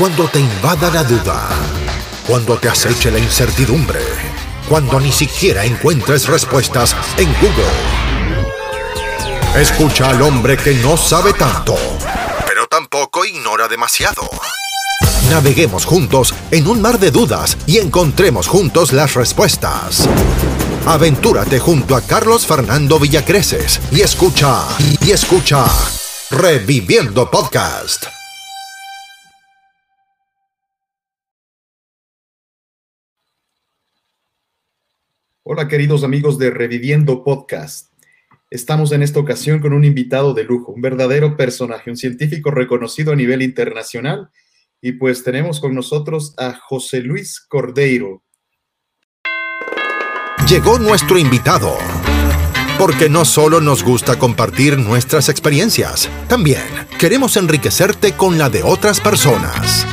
Cuando te invada la duda, cuando te aceche la incertidumbre, cuando ni siquiera encuentres respuestas en Google. Escucha al hombre que no sabe tanto, pero tampoco ignora demasiado. Naveguemos juntos en un mar de dudas y encontremos juntos las respuestas. Aventúrate junto a Carlos Fernando Villacreces y escucha, y escucha Reviviendo Podcast. Hola queridos amigos de Reviviendo Podcast. Estamos en esta ocasión con un invitado de lujo, un verdadero personaje, un científico reconocido a nivel internacional. Y pues tenemos con nosotros a José Luis Cordeiro. Llegó nuestro invitado. Porque no solo nos gusta compartir nuestras experiencias, también queremos enriquecerte con la de otras personas.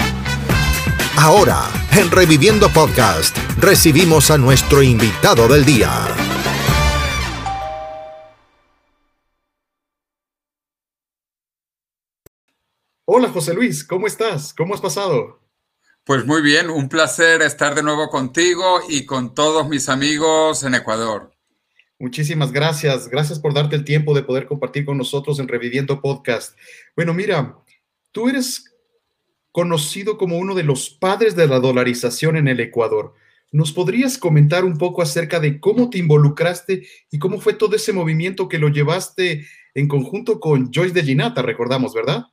Ahora, en Reviviendo Podcast, recibimos a nuestro invitado del día. Hola José Luis, ¿cómo estás? ¿Cómo has pasado? Pues muy bien, un placer estar de nuevo contigo y con todos mis amigos en Ecuador. Muchísimas gracias. Gracias por darte el tiempo de poder compartir con nosotros en Reviviendo Podcast. Bueno, mira, tú eres conocido como uno de los padres de la dolarización en el Ecuador. ¿Nos podrías comentar un poco acerca de cómo te involucraste y cómo fue todo ese movimiento que lo llevaste en conjunto con Joyce de Ginata, recordamos, verdad?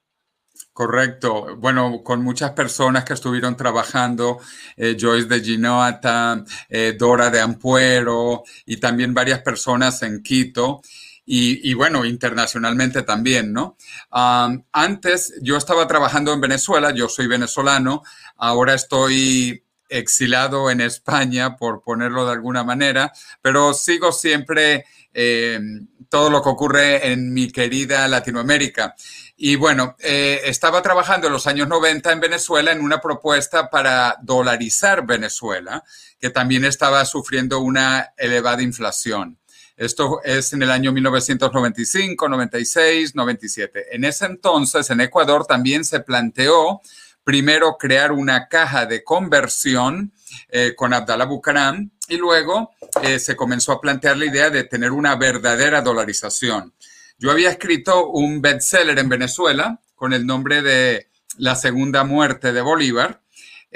Correcto. Bueno, con muchas personas que estuvieron trabajando, eh, Joyce de Ginata, eh, Dora de Ampuero y también varias personas en Quito y, bueno, internacionalmente también, ¿no? antes yo estaba trabajando en Venezuela, yo soy venezolano, ahora estoy exilado en España, por ponerlo de alguna manera, pero sigo siempre eh, todo lo que ocurre en mi querida Latinoamérica. Y bueno, eh, estaba trabajando en los años 90 en Venezuela en una propuesta para dolarizar Venezuela, que también estaba sufriendo una elevada inflación. Esto es en el año 1995, 96, 97. En ese entonces, en Ecuador también se planteó primero crear una caja de conversión eh, con Abdallah Bucaram y luego eh, se comenzó a plantear la idea de tener una verdadera dolarización. Yo había escrito un bestseller en Venezuela con el nombre de La segunda muerte de Bolívar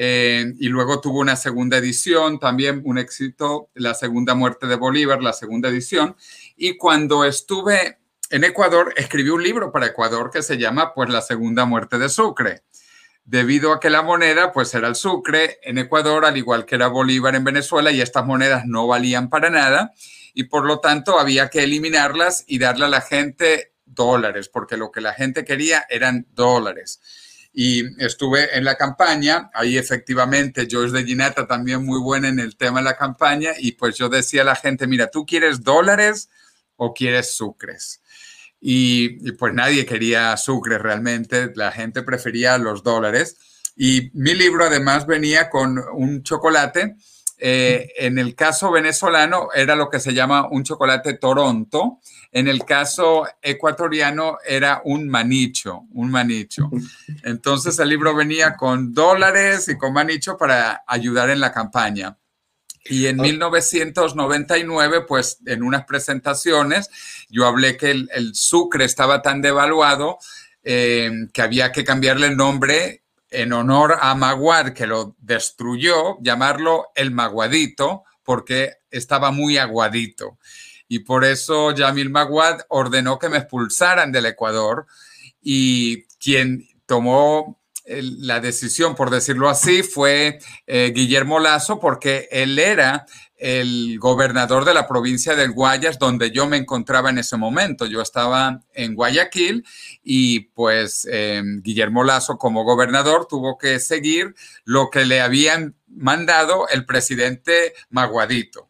eh, y luego tuvo una segunda edición, también un éxito, La Segunda Muerte de Bolívar, la segunda edición. Y cuando estuve en Ecuador, escribí un libro para Ecuador que se llama pues La Segunda Muerte de Sucre. Debido a que la moneda pues era el sucre en Ecuador, al igual que era Bolívar en Venezuela, y estas monedas no valían para nada, y por lo tanto había que eliminarlas y darle a la gente dólares, porque lo que la gente quería eran dólares y estuve en la campaña, ahí efectivamente George de Ginata también muy buena en el tema de la campaña y pues yo decía a la gente, mira, ¿tú quieres dólares o quieres sucres? Y, pues nadie quería sucres realmente, la gente prefería los dólares. Y mi libro además venía con un chocolate, eh, en el caso venezolano era lo que se llama un chocolate Toronto, en el caso ecuatoriano era un manicho, un manicho. Entonces el libro venía con dólares y con manicho para ayudar en la campaña. Y en 1999, pues en unas presentaciones, yo hablé que el, sucre estaba tan devaluado eh, que había que cambiarle el nombre en honor a Maguad, que lo destruyó, llamarlo el Maguadito, porque estaba muy aguadito. Y por eso Yamil Maguad ordenó que me expulsaran del Ecuador y quien tomó la decisión, por decirlo así, fue eh, Guillermo Lazo, porque él era el gobernador de la provincia del Guayas, donde yo me encontraba en ese momento. Yo estaba en Guayaquil y pues em, Guillermo Lazo como gobernador tuvo que seguir lo que le habían mandado el presidente Maguadito.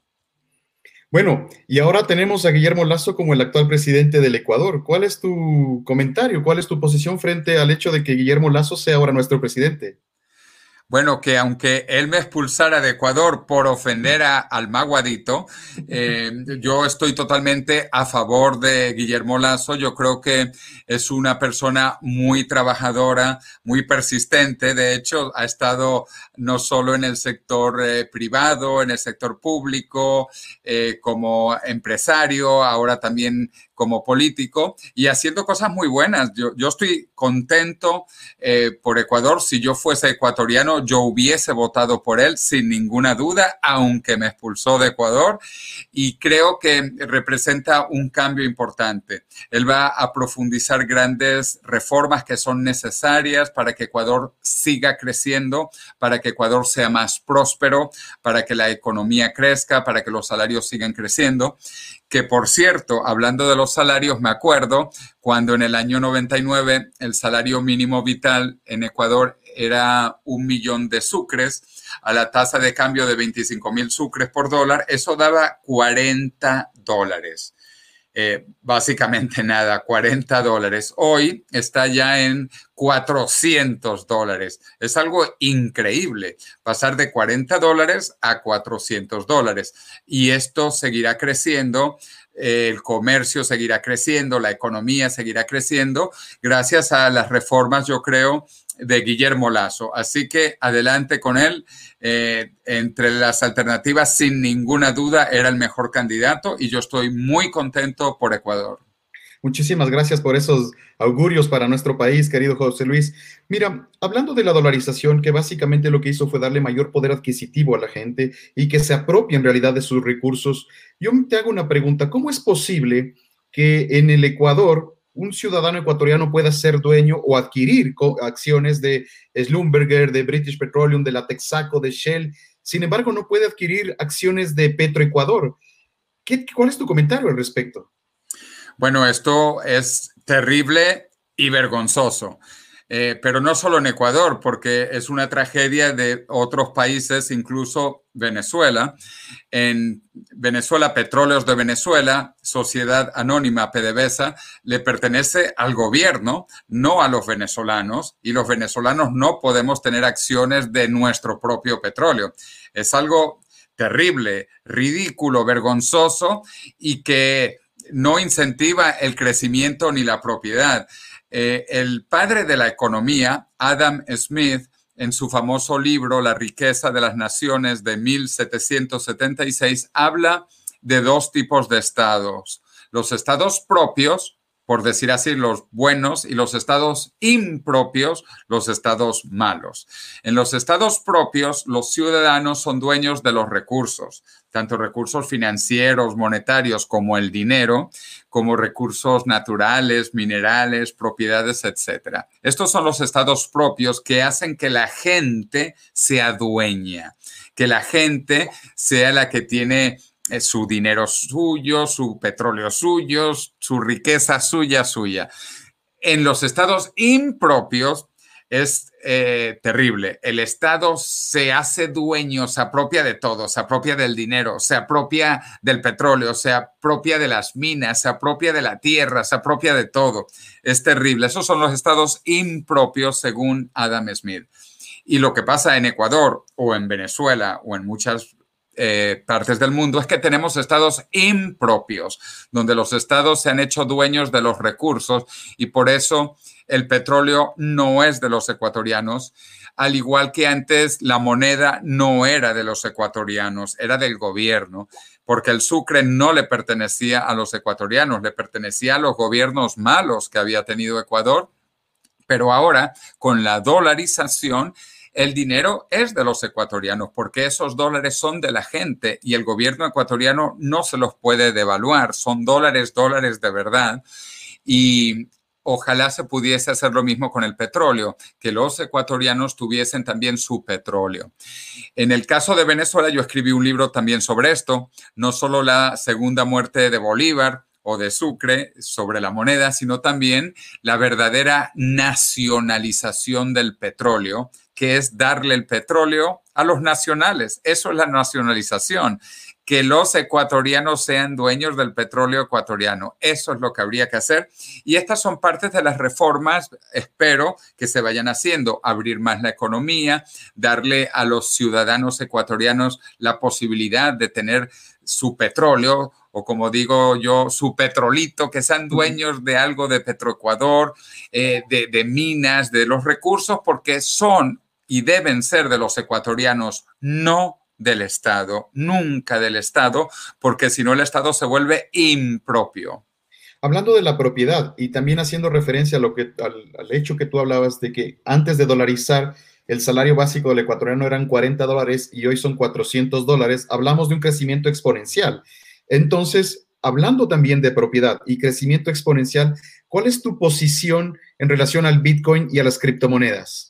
Bueno, y ahora tenemos a Guillermo Lazo como el actual presidente del Ecuador. ¿Cuál es tu comentario? ¿Cuál es tu posición frente al hecho de que Guillermo Lazo sea ahora nuestro presidente? Bueno, que aunque él me expulsara de Ecuador por ofender a, al maguadito, eh, yo estoy totalmente a favor de Guillermo Lazo. Yo creo que es una persona muy trabajadora, muy persistente. De hecho, ha estado no solo en el sector eh, privado, en el sector público, eh, como empresario, ahora también como político y haciendo cosas muy buenas. Yo, yo estoy contento eh, por Ecuador. Si yo fuese ecuatoriano, yo hubiese votado por él sin ninguna duda, aunque me expulsó de Ecuador. Y creo que representa un cambio importante. Él va a profundizar grandes reformas que son necesarias para que Ecuador siga creciendo, para que Ecuador sea más próspero, para que la economía crezca, para que los salarios sigan creciendo que por cierto, hablando de los salarios, me acuerdo cuando en el año 99 el salario mínimo vital en Ecuador era un millón de sucres a la tasa de cambio de 25 mil sucres por dólar, eso daba 40 dólares. Eh, básicamente nada, 40 dólares. Hoy está ya en 400 dólares. Es algo increíble pasar de 40 dólares a 400 dólares. Y esto seguirá creciendo el comercio seguirá creciendo, la economía seguirá creciendo gracias a las reformas, yo creo, de Guillermo Lazo. Así que adelante con él. Eh, entre las alternativas, sin ninguna duda, era el mejor candidato y yo estoy muy contento por Ecuador. Muchísimas gracias por esos augurios para nuestro país, querido José Luis. Mira, hablando de la dolarización, que básicamente lo que hizo fue darle mayor poder adquisitivo a la gente y que se apropie en realidad de sus recursos, yo te hago una pregunta, ¿cómo es posible que en el Ecuador un ciudadano ecuatoriano pueda ser dueño o adquirir acciones de Slumberger, de British Petroleum, de la Texaco, de Shell. Sin embargo, no puede adquirir acciones de Petroecuador. ¿Qué, ¿Cuál es tu comentario al respecto? Bueno, esto es terrible y vergonzoso. Eh, pero no solo en Ecuador, porque es una tragedia de otros países, incluso Venezuela. En Venezuela, Petróleos de Venezuela, Sociedad Anónima PDVSA, le pertenece al gobierno, no a los venezolanos, y los venezolanos no podemos tener acciones de nuestro propio petróleo. Es algo terrible, ridículo, vergonzoso y que no incentiva el crecimiento ni la propiedad. Eh, el padre de la economía, Adam Smith, en su famoso libro La riqueza de las naciones de 1776, habla de dos tipos de estados. Los estados propios, por decir así, los buenos y los estados impropios, los estados malos. En los estados propios, los ciudadanos son dueños de los recursos, tanto recursos financieros, monetarios como el dinero, como recursos naturales, minerales, propiedades, etc. Estos son los estados propios que hacen que la gente sea dueña, que la gente sea la que tiene su dinero suyo, su petróleo suyo, su riqueza suya, suya. En los estados impropios es eh, terrible. El Estado se hace dueño, se apropia de todo, se apropia del dinero, se apropia del petróleo, se apropia de las minas, se apropia de la tierra, se apropia de todo. Es terrible. Esos son los estados impropios según Adam Smith. Y lo que pasa en Ecuador o en Venezuela o en muchas eh, partes del mundo es que tenemos estados impropios, donde los estados se han hecho dueños de los recursos y por eso el petróleo no es de los ecuatorianos, al igual que antes la moneda no era de los ecuatorianos, era del gobierno, porque el sucre no le pertenecía a los ecuatorianos, le pertenecía a los gobiernos malos que había tenido Ecuador, pero ahora con la dolarización, el dinero es de los ecuatorianos porque esos dólares son de la gente y el gobierno ecuatoriano no se los puede devaluar, son dólares, dólares de verdad. Y ojalá se pudiese hacer lo mismo con el petróleo, que los ecuatorianos tuviesen también su petróleo. En el caso de Venezuela, yo escribí un libro también sobre esto, no solo la segunda muerte de Bolívar, o de Sucre sobre la moneda, sino también la verdadera nacionalización del petróleo, que es darle el petróleo a los nacionales. Eso es la nacionalización, que los ecuatorianos sean dueños del petróleo ecuatoriano. Eso es lo que habría que hacer. Y estas son partes de las reformas, espero, que se vayan haciendo. Abrir más la economía, darle a los ciudadanos ecuatorianos la posibilidad de tener su petróleo o como digo yo, su petrolito, que sean dueños de algo de Petroecuador, eh, de, de minas, de los recursos, porque son y deben ser de los ecuatorianos, no del Estado, nunca del Estado, porque si no el Estado se vuelve impropio. Hablando de la propiedad y también haciendo referencia a lo que, al, hecho que tú hablabas de que antes de dolarizar el salario básico del ecuatoriano eran 40 dólares y hoy son 400 dólares, hablamos de un crecimiento exponencial. Entonces, hablando también de propiedad y crecimiento exponencial, ¿cuál es tu posición en relación al Bitcoin y a las criptomonedas?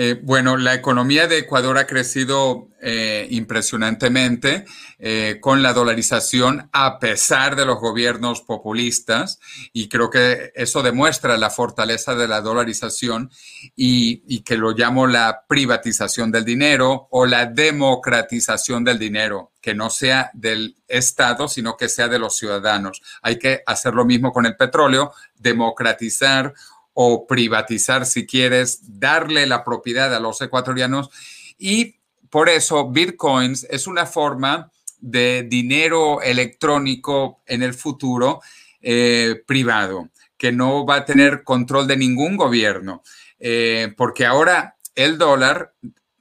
Eh, bueno, la economía de Ecuador ha crecido eh, impresionantemente eh, con la dolarización a pesar de los gobiernos populistas y creo que eso demuestra la fortaleza de la dolarización y, y que lo llamo la privatización del dinero o la democratización del dinero, que no sea del Estado, sino que sea de los ciudadanos. Hay que hacer lo mismo con el petróleo, democratizar o privatizar, si quieres, darle la propiedad a los ecuatorianos. Y por eso Bitcoins es una forma de dinero electrónico en el futuro eh, privado, que no va a tener control de ningún gobierno, eh, porque ahora el dólar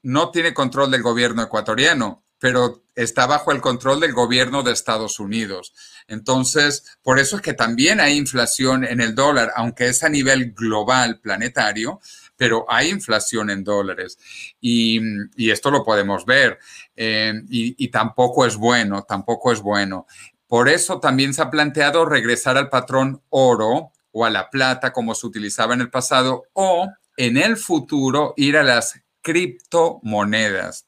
no tiene control del gobierno ecuatoriano, pero está bajo el control del gobierno de Estados Unidos. Entonces, por eso es que también hay inflación en el dólar, aunque es a nivel global, planetario, pero hay inflación en dólares. Y, esto lo podemos ver. Eh, y, y tampoco es bueno, tampoco es bueno. Por eso también se ha planteado regresar al patrón oro o a la plata como se utilizaba en el pasado o en el futuro ir a las criptomonedas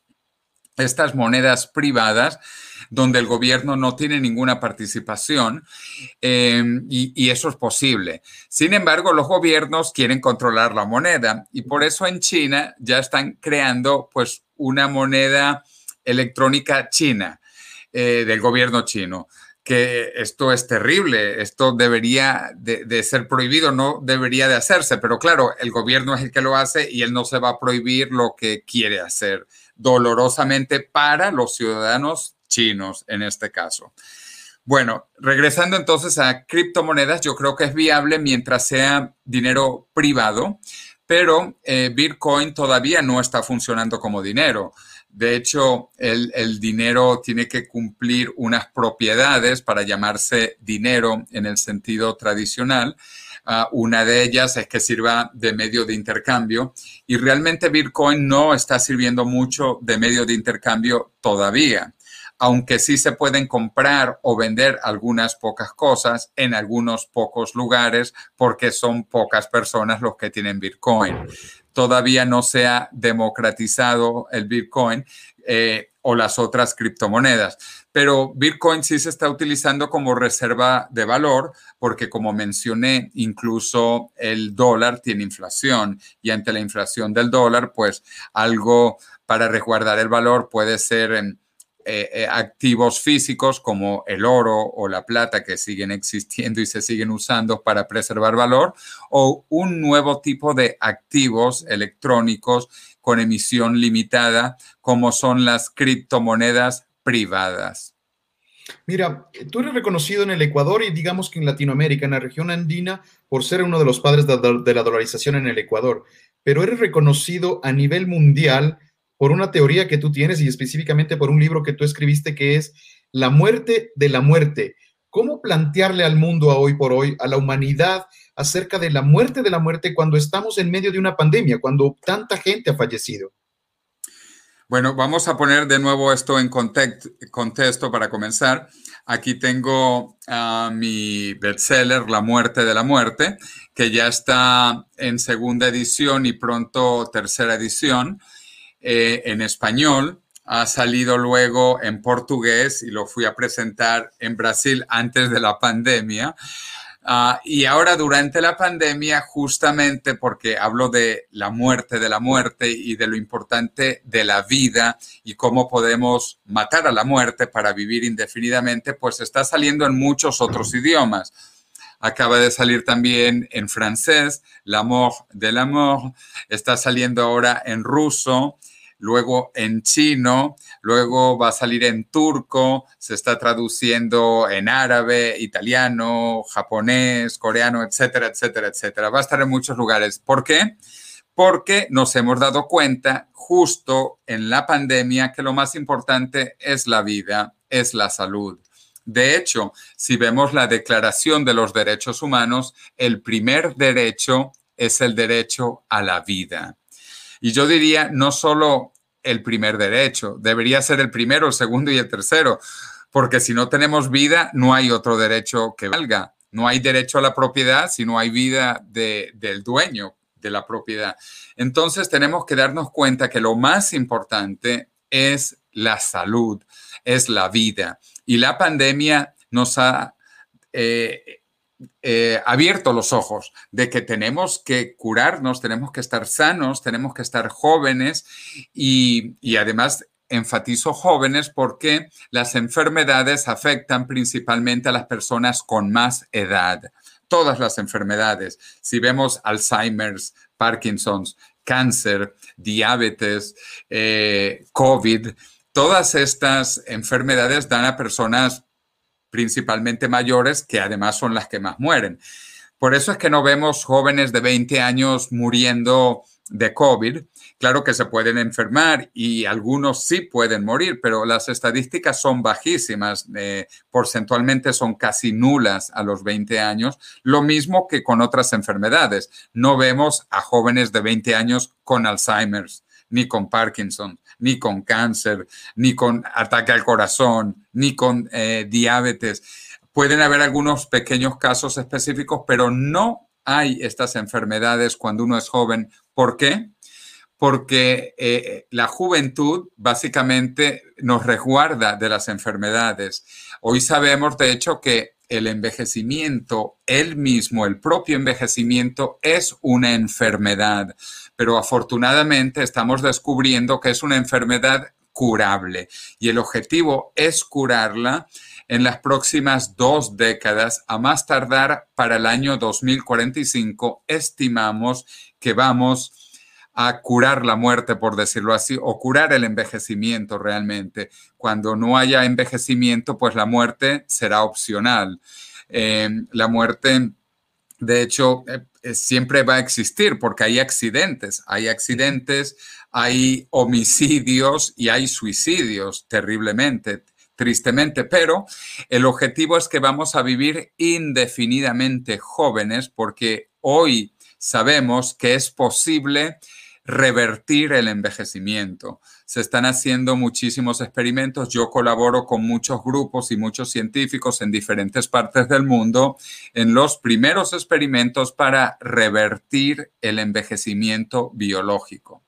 estas monedas privadas donde el gobierno no tiene ninguna participación eh, y, eso es posible. Sin embargo, los gobiernos quieren controlar la moneda y por eso en China ya están creando pues una moneda electrónica china eh, del gobierno chino que esto es terrible, esto debería de, de, ser prohibido, no debería de hacerse, pero claro, el gobierno es el que lo hace y él no se va a prohibir lo que quiere hacer dolorosamente para los ciudadanos chinos en este caso. Bueno, regresando entonces a criptomonedas, yo creo que es viable mientras sea dinero privado, pero eh, Bitcoin todavía no está funcionando como dinero. De hecho, el, dinero tiene que cumplir unas propiedades para llamarse dinero en el sentido tradicional. Uh, una de ellas es que sirva de medio de intercambio y realmente Bitcoin no está sirviendo mucho de medio de intercambio todavía, aunque sí se pueden comprar o vender algunas pocas cosas en algunos pocos lugares porque son pocas personas los que tienen Bitcoin. Todavía no se ha democratizado el Bitcoin. Eh, o las otras criptomonedas. Pero Bitcoin sí se está utilizando como reserva de valor porque, como mencioné, incluso el dólar tiene inflación y ante la inflación del dólar, pues algo para resguardar el valor puede ser en, eh, eh, activos físicos como el oro o la plata que siguen existiendo y se siguen usando para preservar valor o un nuevo tipo de activos electrónicos con emisión limitada, como son las criptomonedas privadas. Mira, tú eres reconocido en el Ecuador y digamos que en Latinoamérica, en la región andina, por ser uno de los padres de la dolarización en el Ecuador, pero eres reconocido a nivel mundial por una teoría que tú tienes y específicamente por un libro que tú escribiste que es La muerte de la muerte. ¿Cómo plantearle al mundo a hoy por hoy, a la humanidad, acerca de la muerte de la muerte cuando estamos en medio de una pandemia, cuando tanta gente ha fallecido. Bueno, vamos a poner de nuevo esto en contexto para comenzar. Aquí tengo uh, mi bestseller, La muerte de la muerte, que ya está en segunda edición y pronto tercera edición eh, en español. Ha salido luego en portugués y lo fui a presentar en Brasil antes de la pandemia. Ah, y ahora durante la pandemia, justamente porque hablo de la muerte, de la muerte y de lo importante de la vida y cómo podemos matar a la muerte para vivir indefinidamente, pues está saliendo en muchos otros idiomas. Acaba de salir también en francés, L'amour de l'amour, está saliendo ahora en ruso, luego en chino, luego va a salir en turco, se está traduciendo en árabe, italiano, japonés, coreano, etcétera, etcétera, etcétera. Va a estar en muchos lugares. ¿Por qué? Porque nos hemos dado cuenta justo en la pandemia que lo más importante es la vida, es la salud. De hecho, si vemos la Declaración de los Derechos Humanos, el primer derecho es el derecho a la vida. Y yo diría, no solo el primer derecho, debería ser el primero, el segundo y el tercero, porque si no tenemos vida, no hay otro derecho que valga. No hay derecho a la propiedad si no hay vida del dueño de la propiedad. Entonces tenemos que darnos cuenta que lo más importante es la salud, es la vida. Y la pandemia nos ha eh, eh, abierto los ojos de que tenemos que curarnos, tenemos que estar sanos, tenemos que estar jóvenes y, y además enfatizo jóvenes porque las enfermedades afectan principalmente a las personas con más edad. Todas las enfermedades, si vemos Alzheimer's, Parkinson's, cáncer, diabetes, eh, COVID, todas estas enfermedades dan a personas principalmente mayores, que además son las que más mueren. Por eso es que no vemos jóvenes de 20 años muriendo de COVID. Claro que se pueden enfermar y algunos sí pueden morir, pero las estadísticas son bajísimas, eh, porcentualmente son casi nulas a los 20 años, lo mismo que con otras enfermedades. No vemos a jóvenes de 20 años con Alzheimer's, ni con Parkinson, ni con cáncer, ni con ataque al corazón, ni con eh, diabetes. Pueden haber algunos pequeños casos específicos, pero no hay estas enfermedades cuando uno es joven. ¿Por qué? Porque eh, la juventud básicamente nos resguarda de las enfermedades. Hoy sabemos, de hecho, que el envejecimiento, él mismo, el propio envejecimiento, es una enfermedad pero afortunadamente estamos descubriendo que es una enfermedad curable y el objetivo es curarla en las próximas dos décadas, a más tardar para el año 2045, estimamos que vamos a curar la muerte, por decirlo así, o curar el envejecimiento realmente. Cuando no haya envejecimiento, pues la muerte será opcional. Eh, la muerte de hecho, eh, siempre va a existir porque hay accidentes, hay accidentes, hay homicidios y hay suicidios terriblemente, tristemente, pero el objetivo es que vamos a vivir indefinidamente jóvenes porque hoy sabemos que es posible revertir el envejecimiento. Se están haciendo muchísimos experimentos. Yo colaboro con muchos grupos y muchos científicos en diferentes partes del mundo en los primeros experimentos para revertir el envejecimiento biológico.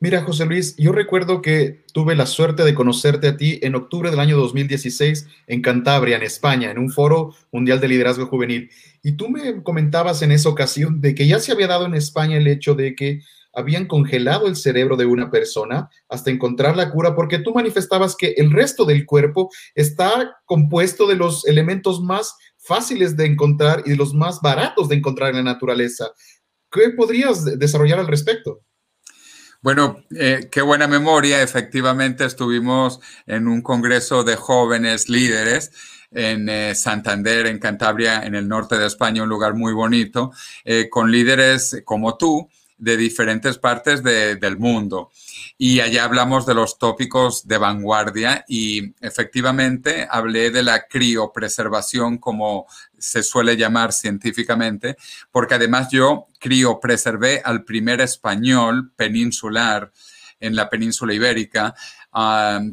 Mira, José Luis, yo recuerdo que tuve la suerte de conocerte a ti en octubre del año 2016 en Cantabria, en España, en un foro mundial de liderazgo juvenil. Y tú me comentabas en esa ocasión de que ya se había dado en España el hecho de que habían congelado el cerebro de una persona hasta encontrar la cura, porque tú manifestabas que el resto del cuerpo está compuesto de los elementos más fáciles de encontrar y de los más baratos de encontrar en la naturaleza. ¿Qué podrías desarrollar al respecto? Bueno, eh, qué buena memoria. Efectivamente, estuvimos en un congreso de jóvenes líderes en eh, Santander, en Cantabria, en el norte de España, un lugar muy bonito, eh, con líderes como tú de diferentes partes del mundo. Y allá hablamos de los tópicos de vanguardia y efectivamente hablé de la criopreservación, como se suele llamar científicamente, porque además yo criopreservé al primer español peninsular en la península ibérica,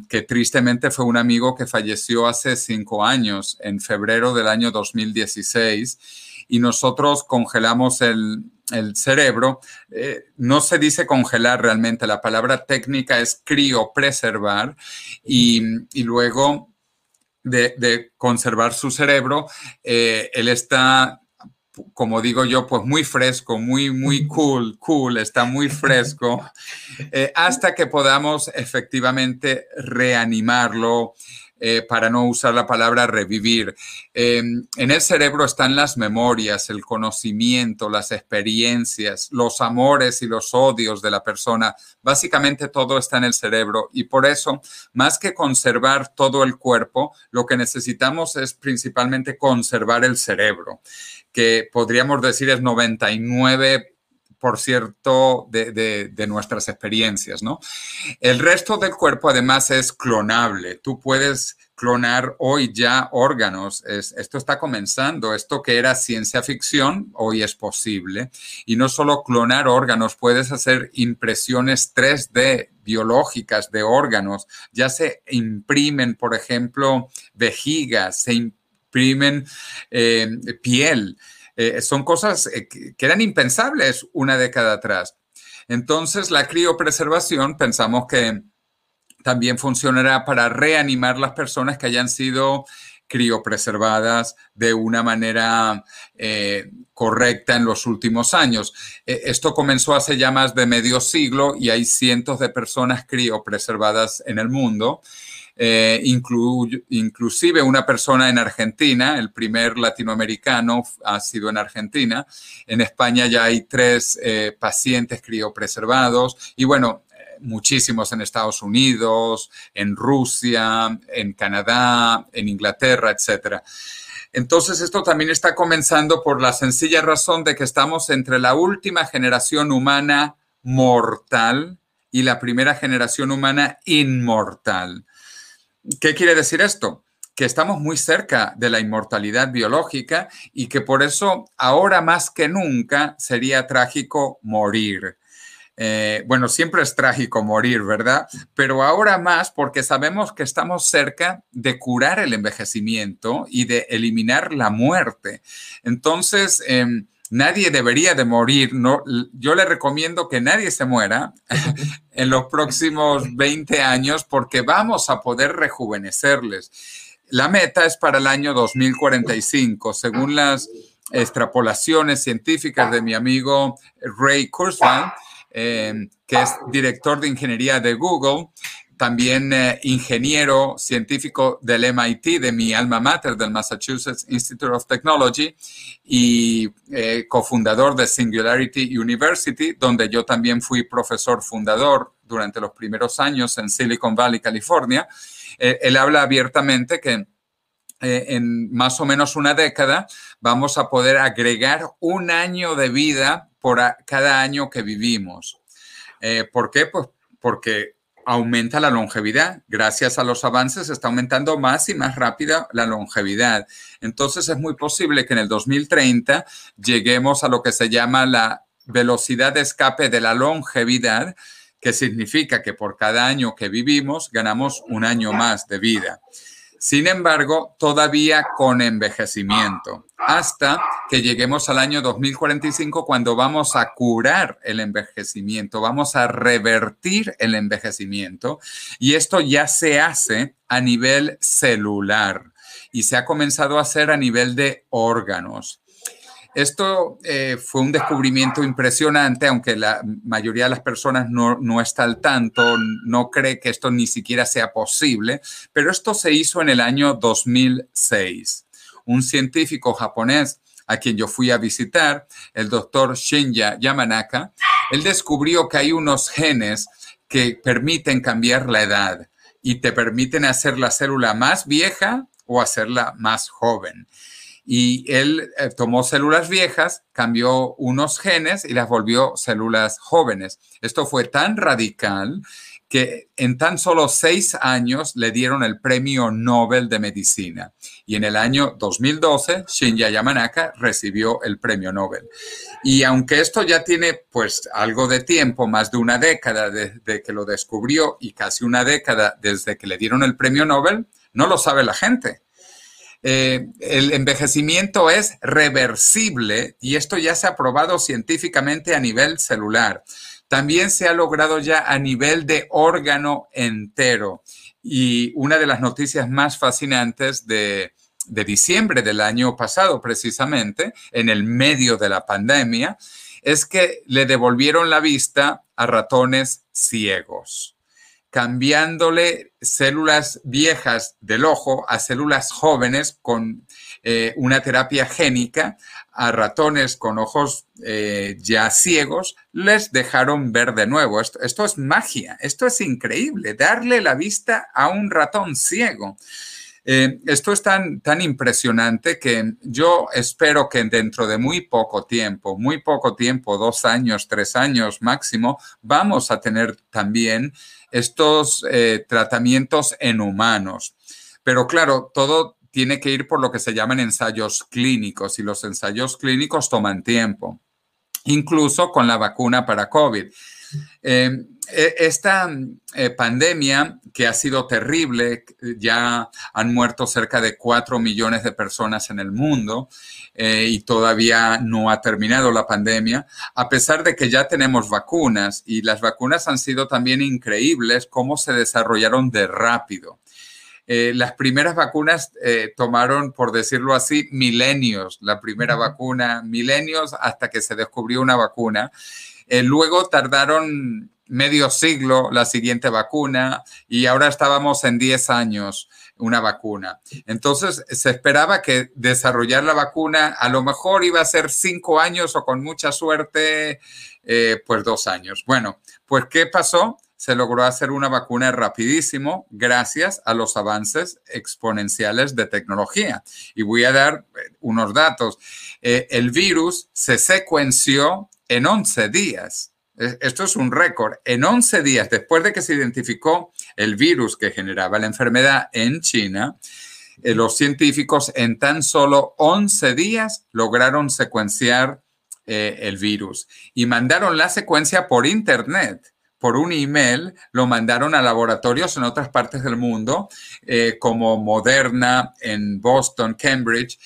que tristemente fue un amigo que falleció hace cinco años, en febrero del año 2016, y nosotros congelamos el, el cerebro, eh, no se dice congelar realmente, la palabra técnica es criopreservar y, y luego de, conservar su cerebro, eh, él está como digo yo, pues muy fresco, muy, muy cool, cool, está muy fresco, eh, hasta que podamos efectivamente reanimarlo, eh, para no usar la palabra revivir. Em, en el cerebro están las memorias, el conocimiento, las experiencias, los amores y los odios de la persona. Básicamente todo está en el cerebro y por eso, más que conservar todo el cuerpo, lo que necesitamos es principalmente conservar el cerebro, que podríamos decir es 99 por cierto, de, nuestras experiencias, ¿no? El resto del cuerpo además es clonable. Tú puedes clonar hoy ya órganos. esto está comenzando. Esto que era ciencia ficción, hoy es posible. Y no solo clonar órganos, puedes hacer impresiones 3D biológicas de órganos. Ya se imprimen, por ejemplo, vejigas, se imprimen eh, piel. Eh, son cosas eh, que eran impensables una década atrás. Entonces, la criopreservación pensamos que también funcionará para reanimar las personas que hayan sido criopreservadas de una manera eh, correcta en los últimos años. esto comenzó hace ya más de medio siglo y hay cientos de personas criopreservadas en el mundo. Eh, inclusive una persona en Argentina, el primer latinoamericano ha sido en Argentina. En España ya hay tres eh, pacientes criopreservados y bueno, muchísimos en Estados Unidos, en Rusia, en Canadá, en Inglaterra, etc. Entonces, esto también está comenzando por la sencilla razón de que estamos entre la última generación humana mortal y la primera generación humana inmortal. ¿Qué quiere decir esto? Que estamos muy cerca de la inmortalidad biológica y que por eso ahora más que nunca sería trágico morir. Eh, bueno, siempre es trágico morir, ¿verdad? Pero ahora más porque sabemos que estamos cerca de curar el envejecimiento y de eliminar la muerte. Entonces, em, nadie debería de morir. No, yo le recomiendo que nadie se muera en los próximos 20 años porque vamos a poder rejuvenecerles. La meta es para el año 2045, según las extrapolaciones científicas de mi amigo Ray Kurzweil, eh, que es director de ingeniería de Google también eh, ingeniero científico del MIT, de mi alma mater, del Massachusetts Institute of Technology, y eh, cofundador de Singularity University, donde yo también fui profesor fundador durante los primeros años en Silicon Valley, California. Eh, él habla abiertamente que en más o menos una década vamos a poder agregar un año de vida por cada año que vivimos. ¿Por qué? Pues porque aumenta la longevidad. Gracias a los avances está aumentando más y más rápida la longevidad. Entonces es muy posible que en el 2030 lleguemos a lo que se llama la velocidad de escape de la longevidad, que significa que por cada año que vivimos ganamos un año más de vida. Sin embargo, todavía con envejecimiento, hasta que lleguemos al año 2045 cuando vamos a curar el envejecimiento, vamos a revertir el envejecimiento y esto ya se hace a nivel celular y se ha comenzado a hacer a nivel de órganos. Esto eh, fue un descubrimiento impresionante, aunque la mayoría de las personas no, no, está al tanto, no cree que esto ni siquiera sea posible, pero esto se hizo en el año 2006. Un científico japonés a quien yo fui a visitar, el doctor Shinya Yamanaka, él descubrió que hay unos genes que permiten cambiar la edad y te permiten hacer la célula más vieja o hacerla más joven y él eh, tomó células viejas, cambió unos genes y las volvió células jóvenes. Esto fue tan radical que en tan solo seis años le dieron el premio Nobel de Medicina. Y en el año 2012, Shinya Yamanaka recibió el premio Nobel. Y aunque esto ya tiene pues algo de tiempo, más de una década desde que lo descubrió y casi una década desde que le dieron el premio Nobel, no lo sabe la gente. Eh, el envejecimiento es reversible y esto ya se ha probado científicamente a nivel celular. También se ha logrado ya a nivel de órgano entero. Y una de las noticias más fascinantes de, de diciembre del año pasado, precisamente, en el medio de la pandemia, es que le devolvieron la vista a ratones ciegos, cambiándole células viejas del ojo a células jóvenes con eh, una terapia génica a ratones con ojos eh, ya ciegos, les dejaron ver de nuevo. Esto, esto es magia, esto es increíble, darle la vista a un ratón ciego. Eh, esto es tan, tan impresionante que yo espero que dentro de muy poco tiempo, muy poco tiempo, dos años, tres años máximo, vamos a tener también estos eh, tratamientos en humanos. Pero claro, todo tiene que ir por lo que se llaman ensayos clínicos y los ensayos clínicos toman tiempo, incluso con la vacuna para COVID. Eh, esta eh, pandemia que ha sido terrible, ya han muerto cerca de 4 millones de personas en el mundo eh, y todavía no ha terminado la pandemia, a pesar de que ya tenemos vacunas y las vacunas han sido también increíbles cómo se desarrollaron de rápido. las primeras vacunas tomaron, por decirlo así, milenios, la primera vacuna, milenios hasta que se descubrió una vacuna. luego tardaron medio siglo la siguiente vacuna y ahora estábamos en 10 años una vacuna. Entonces se esperaba que desarrollar la vacuna a lo mejor iba a ser cinco años o con mucha suerte, eh, pues dos años. Bueno, pues ¿qué pasó? Se logró hacer una vacuna rapidísimo gracias a los avances exponenciales de tecnología. Y voy a dar eh, unos datos. Eh, el virus se secuenció en 11 días. Esto es un récord. En 11 días después de que se identificó el virus que generaba la enfermedad en China, eh, los científicos en tan solo 11 días lograron secuenciar eh, el virus y mandaron la secuencia por Internet por un email, lo mandaron a laboratorios en otras partes del mundo, eh, como Moderna en Boston, Cambridge,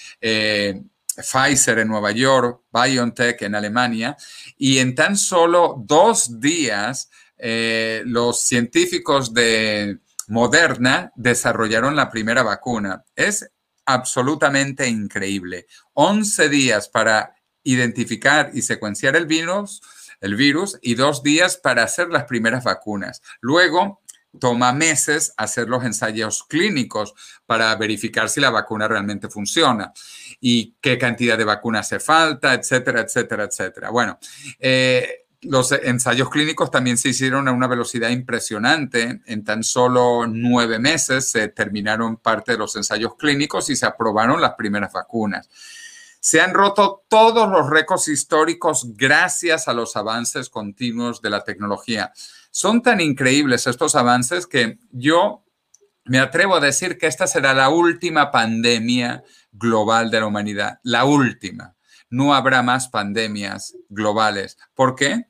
Pfizer en Nueva York, BioNTech en Alemania, y en tan solo dos días eh, los científicos de Moderna desarrollaron la primera vacuna. Es absolutamente increíble. 11 días para identificar y secuenciar el virus, el virus y dos días para hacer las primeras vacunas. Luego, toma meses hacer los ensayos clínicos para verificar si la vacuna realmente funciona y qué cantidad de vacuna hace falta, etcétera, etcétera, etcétera. Bueno, eh, los ensayos clínicos también se hicieron a una velocidad impresionante. En tan solo nueve meses se terminaron parte de los ensayos clínicos y se aprobaron las primeras vacunas. Se han roto todos los récords históricos gracias a los avances continuos de la tecnología. Son tan increíbles estos avances que yo me atrevo a decir que esta será la última pandemia global de la humanidad, la última. No habrá más pandemias globales. ¿Por qué?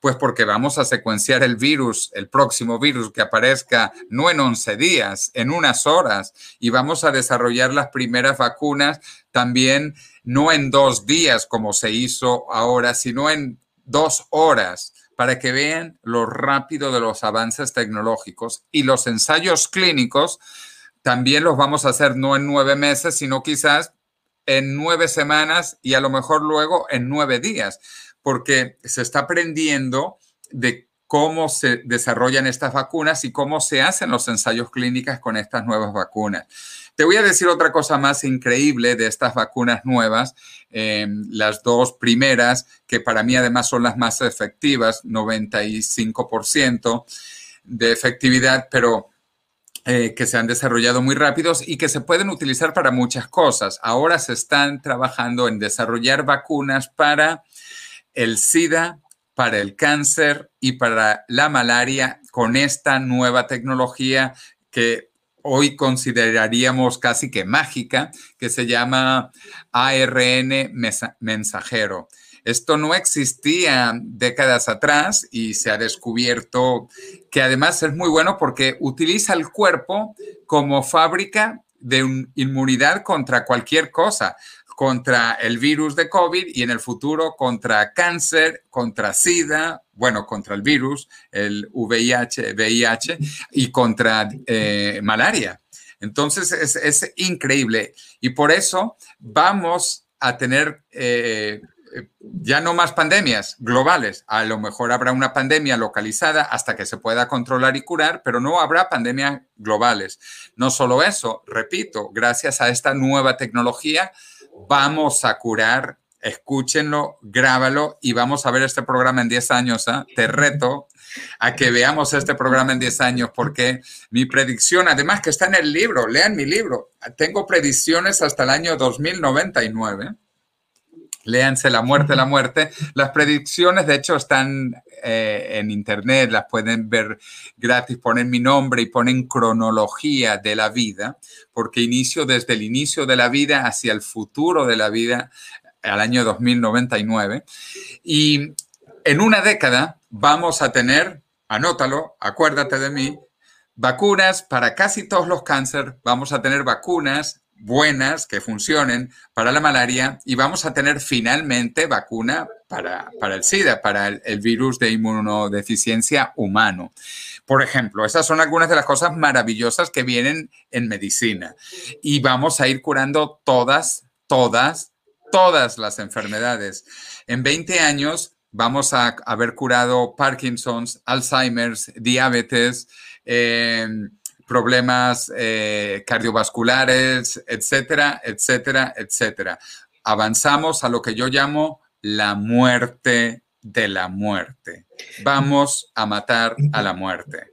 Pues porque vamos a secuenciar el virus, el próximo virus que aparezca no en 11 días, en unas horas, y vamos a desarrollar las primeras vacunas también no en dos días como se hizo ahora, sino en dos horas para que vean lo rápido de los avances tecnológicos y los ensayos clínicos también los vamos a hacer no en nueve meses, sino quizás en nueve semanas y a lo mejor luego en nueve días, porque se está aprendiendo de cómo se desarrollan estas vacunas y cómo se hacen los ensayos clínicos con estas nuevas vacunas. Te voy a decir otra cosa más increíble de estas vacunas nuevas, em, las dos primeras, que para mí además son las más efectivas, 95% de efectividad, pero eh, que se han desarrollado muy rápidos y que se pueden utilizar para muchas cosas. Ahora se están trabajando en desarrollar vacunas para el SIDA, para el cáncer y para la malaria con esta nueva tecnología que hoy consideraríamos casi que mágica, que se llama ARN mensajero. Esto no existía décadas atrás y se ha descubierto que además es muy bueno porque utiliza el cuerpo como fábrica de inmunidad contra cualquier cosa, contra el virus de COVID y en el futuro contra cáncer, contra SIDA, bueno, contra el virus, el VIH, VIH y contra eh, malaria. Entonces es, increíble y por eso vamos a tener eh, ya no más pandemias globales. A lo mejor habrá una pandemia localizada hasta que se pueda controlar y curar, pero no habrá pandemias globales. No solo eso, repito, gracias a esta nueva tecnología vamos a curar. Escúchenlo, grábalo y vamos a ver este programa en 10 años. ¿ah? Te reto a que veamos este programa en 10 años, porque mi predicción, además que está en el libro, lean mi libro, tengo predicciones hasta el año 2099 Léanse La muerte, la muerte. Las predicciones, de hecho, están eh, en internet, las pueden ver gratis, ponen mi nombre y ponen cronología de la vida, porque inicio desde el inicio de la vida hacia el futuro de la vida al año 2099. Y en una década vamos a tener, anótalo, acuérdate de mí, vacunas para casi todos los cánceres, vamos a tener vacunas buenas que funcionen para la malaria y vamos a tener finalmente vacuna para, para el SIDA, para el, virus de inmunodeficiencia humano. Por ejemplo, esas son algunas de las cosas maravillosas que vienen en medicina y vamos a ir curando todas, todas, todas las enfermedades. En 20 años vamos a haber curado Parkinson's, Alzheimer's, diabetes, eh, problemas eh, cardiovasculares, etcétera, etcétera, etcétera. Avanzamos a lo que yo llamo la muerte de la muerte. Vamos a matar a la muerte.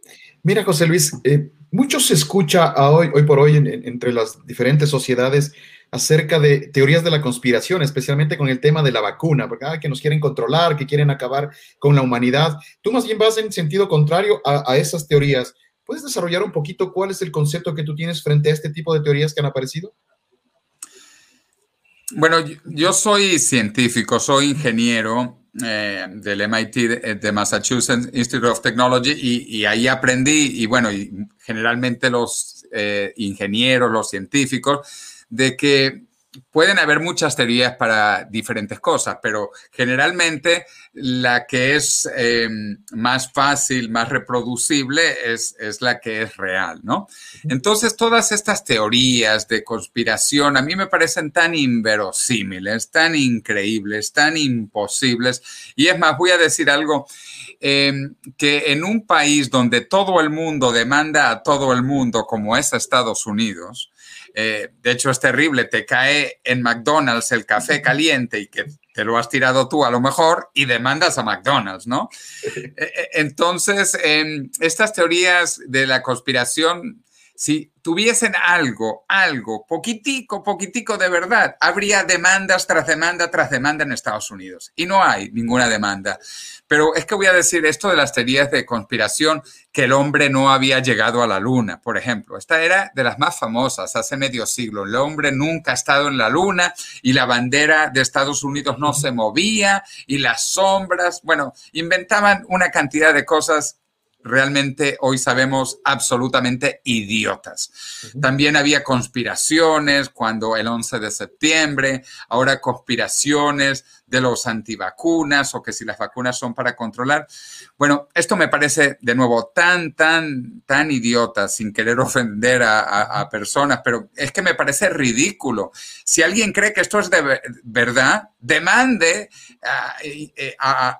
Mira, José Luis, eh, mucho se escucha hoy, hoy por hoy entre las diferentes sociedades acerca de teorías de la conspiración, especialmente con el tema de la vacuna, porque ah, que nos quieren controlar, que quieren acabar con la humanidad. Tú más bien vas en sentido contrario a esas teorías. ¿Puedes desarrollar un poquito cuál es el concepto que tú tienes frente a este tipo de teorías que han aparecido? Bueno, yo soy científico, soy ingeniero eh, del MIT de, Massachusetts Institute of Technology y, ahí aprendí, y bueno, y generalmente los eh, ingenieros, los científicos, de que pueden haber muchas teorías para diferentes cosas, pero generalmente la que es em, más fácil, más reproducible es, es, la que es real, ¿no? Entonces, todas estas teorías de conspiración a mí me parecen tan inverosímiles, tan increíbles, tan imposibles. Y es más, voy a decir algo, em, que en un país donde todo el mundo demanda a todo el mundo, como es Estados Unidos, eh, de hecho, es terrible, te cae en McDonald's el café caliente y que te lo has tirado tú a lo mejor y demandas a McDonald's, ¿no? Eh, eh, entonces, estas teorías de la conspiración si tuviesen algo, algo, poquitico, poquitico de verdad, habría demandas tras demanda tras demanda en Estados Unidos. Y no hay ninguna demanda. Pero es que voy a decir esto de las teorías de conspiración, que el hombre no había llegado a la luna, por ejemplo. Esta era de las más famosas hace medio siglo. El hombre nunca ha estado en la luna y la bandera de Estados Unidos no se movía y las sombras, bueno, inventaban una cantidad de cosas realmente hoy sabemos absolutamente idiotas. También había conspiraciones cuando el 11 de septiembre, ahora conspiraciones de los antivacunas o que si las vacunas son para controlar. Bueno, esto me parece de nuevo tan, tan, tan idiota, sin querer ofender a, personas, pero es que me parece ridículo. Si alguien cree que esto es de verdad, demande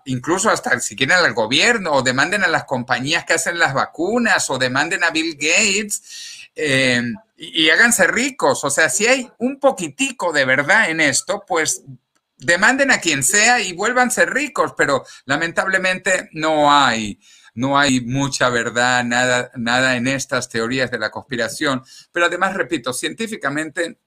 incluso hasta si quieren al gobierno o demanden a las compañías que hacen las vacunas o demanden a Bill Gates. Eh, y, y háganse ricos. O sea, si hay un poquitico de verdad en esto, pues demanden a quien sea y vuélvanse ricos, pero lamentablemente no hay, no hay mucha verdad, nada, nada en estas teorías de la conspiración. Pero además, repito, científicamente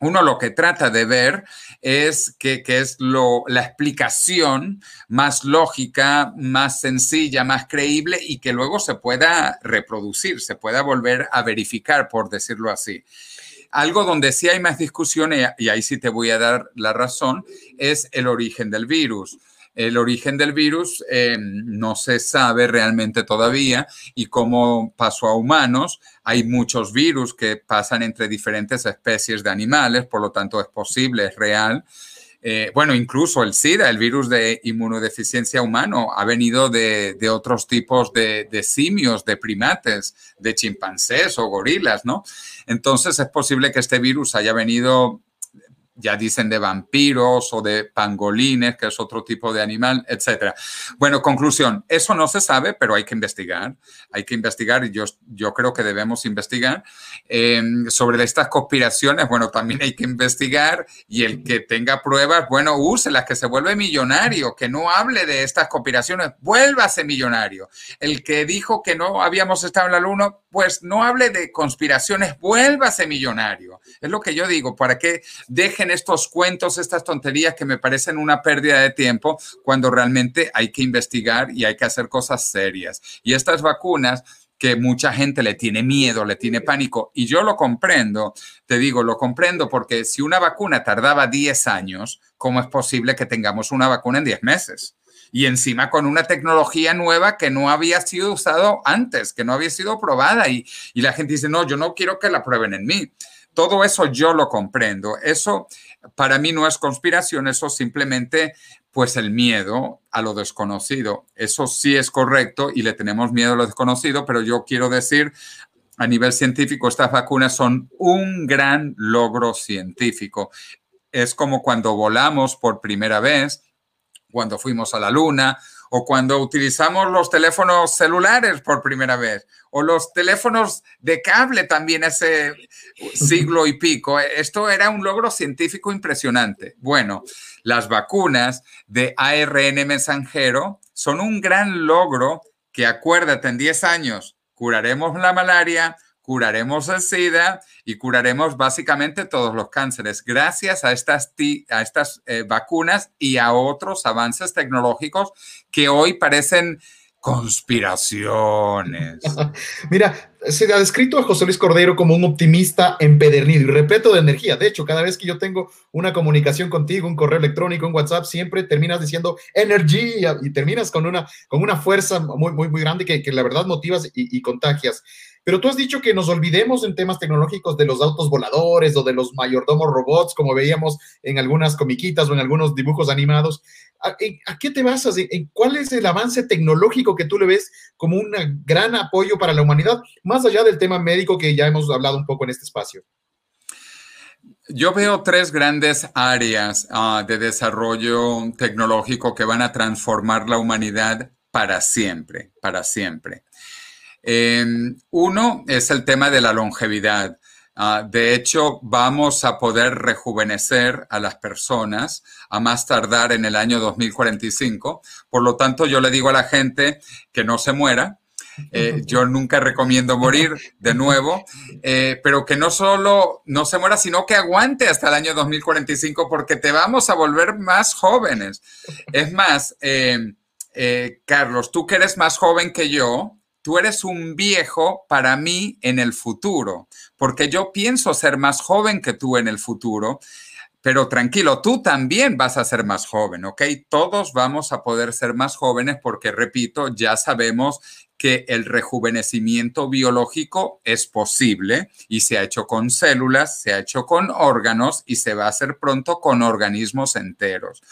uno lo que trata de ver es que, es lo, la explicación más lógica, más sencilla, más creíble y que luego se pueda reproducir, se pueda volver a verificar, por decirlo así. Algo donde sí hay más discusión, y ahí sí te voy a dar la razón, es el origen del virus. El origen del virus eh, no se sabe realmente todavía y como pasó a humanos, hay muchos virus que pasan entre diferentes especies de animales, por lo tanto es posible, es real. Eh, bueno, incluso el SIDA, el virus de inmunodeficiencia humano, ha venido de, otros tipos de, de, simios, de primates, de chimpancés o gorilas, ¿no? Entonces es posible que este virus haya venido ya dicen de vampiros o de pangolines, que es otro tipo de animal, etc. Bueno, conclusión, eso no se sabe, pero hay que investigar. Hay que investigar y yo, yo creo que debemos investigar. Em, sobre estas conspiraciones, bueno, también hay que investigar y el que tenga pruebas, bueno, úselas, que se vuelve millonario, que no hable de estas conspiraciones, vuélvase millonario. El que dijo que no habíamos estado en la luna, pues no hable de conspiraciones, vuélvase millonario. Es lo que yo digo, para que dejen estos cuentos, estas tonterías que me parecen una pérdida de tiempo cuando realmente hay que investigar y hay que hacer cosas serias. Y estas vacunas que mucha gente le tiene miedo, le tiene pánico, y yo lo comprendo, te digo, lo comprendo porque si una vacuna tardaba 10 años, ¿cómo es posible que tengamos una vacuna en 10 meses? Y encima con una tecnología nueva que no había sido usado antes, que no había sido probada, y, y la gente dice, no, yo no quiero que la prueben en mí todo eso yo lo comprendo. Eso para mí no es conspiración, eso simplemente pues el miedo a lo desconocido. Eso sí es correcto y le tenemos miedo a lo desconocido, pero yo quiero decir, a nivel científico, estas vacunas son un gran logro científico. Es como cuando volamos por primera vez, cuando fuimos a la luna o cuando utilizamos los teléfonos celulares por primera vez, o los teléfonos de cable también ese siglo y pico. Esto era un logro científico impresionante. Bueno, las vacunas de ARN mensajero son un gran logro que acuérdate, en 10 años curaremos la malaria, curaremos el SIDA y curaremos básicamente todos los cánceres gracias a estas, a estas eh, vacunas y a otros avances tecnológicos que hoy parecen conspiraciones. Mira, se ha descrito a José Luis Cordero como un optimista empedernido y repleto de energía. De hecho, cada vez que yo tengo una comunicación contigo, un correo electrónico, un WhatsApp, siempre terminas diciendo energía y terminas con una, con una fuerza muy, muy, muy grande que, que la verdad motivas y, y contagias. Pero tú has dicho que nos olvidemos en temas tecnológicos de los autos voladores o de los mayordomos robots, como veíamos en algunas comiquitas o en algunos dibujos animados. ¿A, qué te basas? ¿En, cuál es el avance tecnológico que tú le ves como un gran apoyo para la humanidad, más allá del tema médico que ya hemos hablado un poco en este espacio? Yo veo tres grandes áreas uh, de desarrollo tecnológico que van a transformar la humanidad para siempre, para siempre. Em, uno es el tema de la longevidad. Ah, de hecho, vamos a poder rejuvenecer a las personas a más tardar en el año 2045. Por lo tanto, yo le digo a la gente que no se muera. Eh, yo nunca recomiendo morir de nuevo, eh, pero que no solo no se muera, sino que aguante hasta el año 2045 porque te vamos a volver más jóvenes. Es más, eh, Carlos, tú que eres más joven que yo, tú eres un viejo para mí en el futuro, porque yo pienso ser más joven que tú en el futuro, pero tranquilo, tú también vas a ser más joven, ¿ok? Todos vamos a poder ser más jóvenes porque, repito, ya sabemos que el rejuvenecimiento biológico es posible y se ha hecho con células, se ha hecho con órganos y se va a hacer pronto con organismos enteros.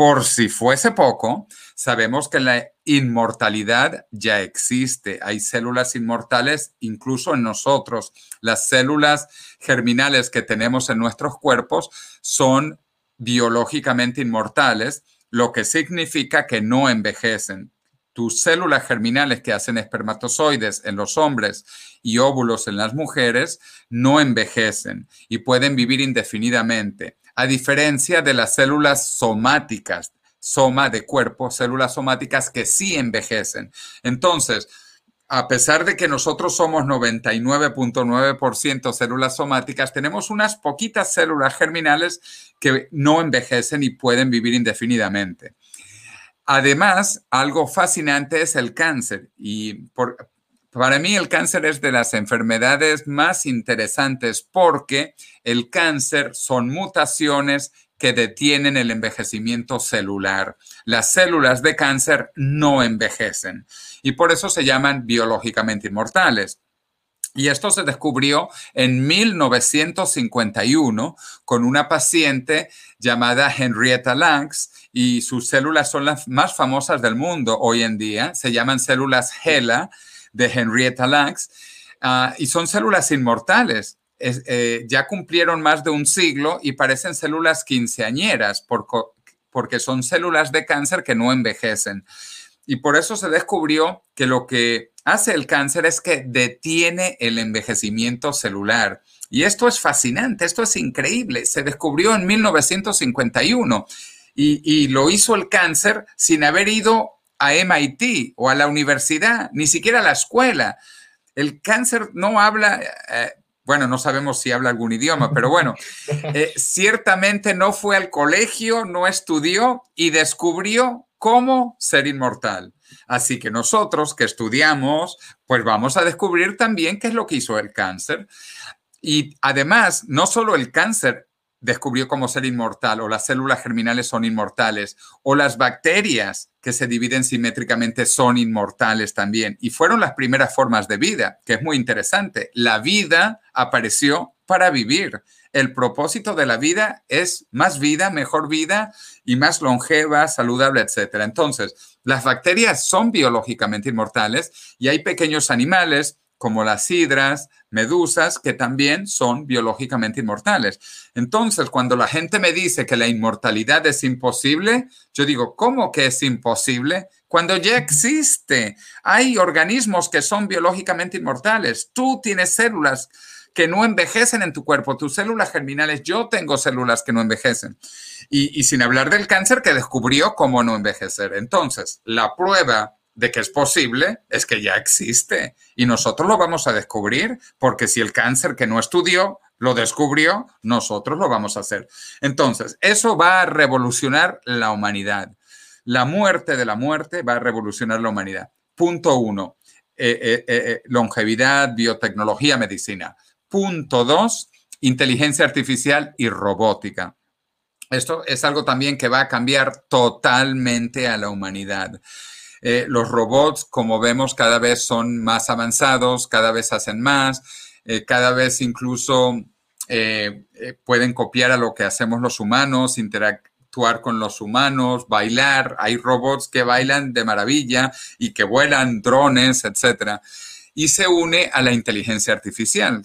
Por si fuese poco, sabemos que la inmortalidad ya existe. Hay células inmortales incluso en nosotros. Las células germinales que tenemos en nuestros cuerpos son biológicamente inmortales, lo que significa que no envejecen. Tus células germinales que hacen espermatozoides en los hombres y óvulos en las mujeres no envejecen y pueden vivir indefinidamente a diferencia de las células somáticas, soma de cuerpo, células somáticas que sí envejecen. Entonces, a pesar de que nosotros somos 99.9% células somáticas, tenemos unas poquitas células germinales que no envejecen y pueden vivir indefinidamente. Además, algo fascinante es el cáncer y por, para mí el cáncer es de las enfermedades más interesantes porque el cáncer son mutaciones que detienen el envejecimiento celular. Las células de cáncer no envejecen y por eso se llaman biológicamente inmortales. Y esto se descubrió en 1951 con una paciente llamada Henrietta Lacks y sus células son las más famosas del mundo hoy en día. Se llaman células HeLa de Henrietta Lacks ah, y son células inmortales. Eh, ya cumplieron más de un siglo y parecen células quinceañeras porque son células de cáncer que no envejecen. Y por eso se descubrió que lo que hace el cáncer es que detiene el envejecimiento celular. Y esto es fascinante, esto es increíble. Se descubrió en 1951 y, y lo hizo el cáncer sin haber ido a MIT o a la universidad, ni siquiera a la escuela. El cáncer no habla, eh, bueno, no sabemos si habla algún idioma, pero bueno, eh, ciertamente no fue al colegio, no estudió y descubrió cómo ser inmortal. Así que nosotros que estudiamos, pues vamos a descubrir también qué es lo que hizo el cáncer. Y además, no solo el cáncer descubrió cómo ser inmortal o las células germinales son inmortales o las bacterias que se dividen simétricamente son inmortales también. Y fueron las primeras formas de vida, que es muy interesante. La vida apareció para vivir. El propósito de la vida es más vida, mejor vida y más longeva, saludable, etc. Entonces, las bacterias son biológicamente inmortales y hay pequeños animales como las hidras, medusas, que también son biológicamente inmortales. Entonces, cuando la gente me dice que la inmortalidad es imposible, yo digo, ¿cómo que es imposible? Cuando ya existe, hay organismos que son biológicamente inmortales. Tú tienes células que no envejecen en tu cuerpo, tus células germinales, yo tengo células que no envejecen. Y, y sin hablar del cáncer que descubrió cómo no envejecer. Entonces, la prueba de que es posible es que ya existe y nosotros lo vamos a descubrir porque si el cáncer que no estudió lo descubrió, nosotros lo vamos a hacer. Entonces, eso va a revolucionar la humanidad. La muerte de la muerte va a revolucionar la humanidad. Punto uno, eh, eh, eh, longevidad, biotecnología, medicina. Punto dos, inteligencia artificial y robótica. Esto es algo también que va a cambiar totalmente a la humanidad. Eh, los robots, como vemos, cada vez son más avanzados, cada vez hacen más, eh, cada vez incluso eh, pueden copiar a lo que hacemos los humanos, interactuar con los humanos, bailar. Hay robots que bailan de maravilla y que vuelan, drones, etc. Y se une a la inteligencia artificial,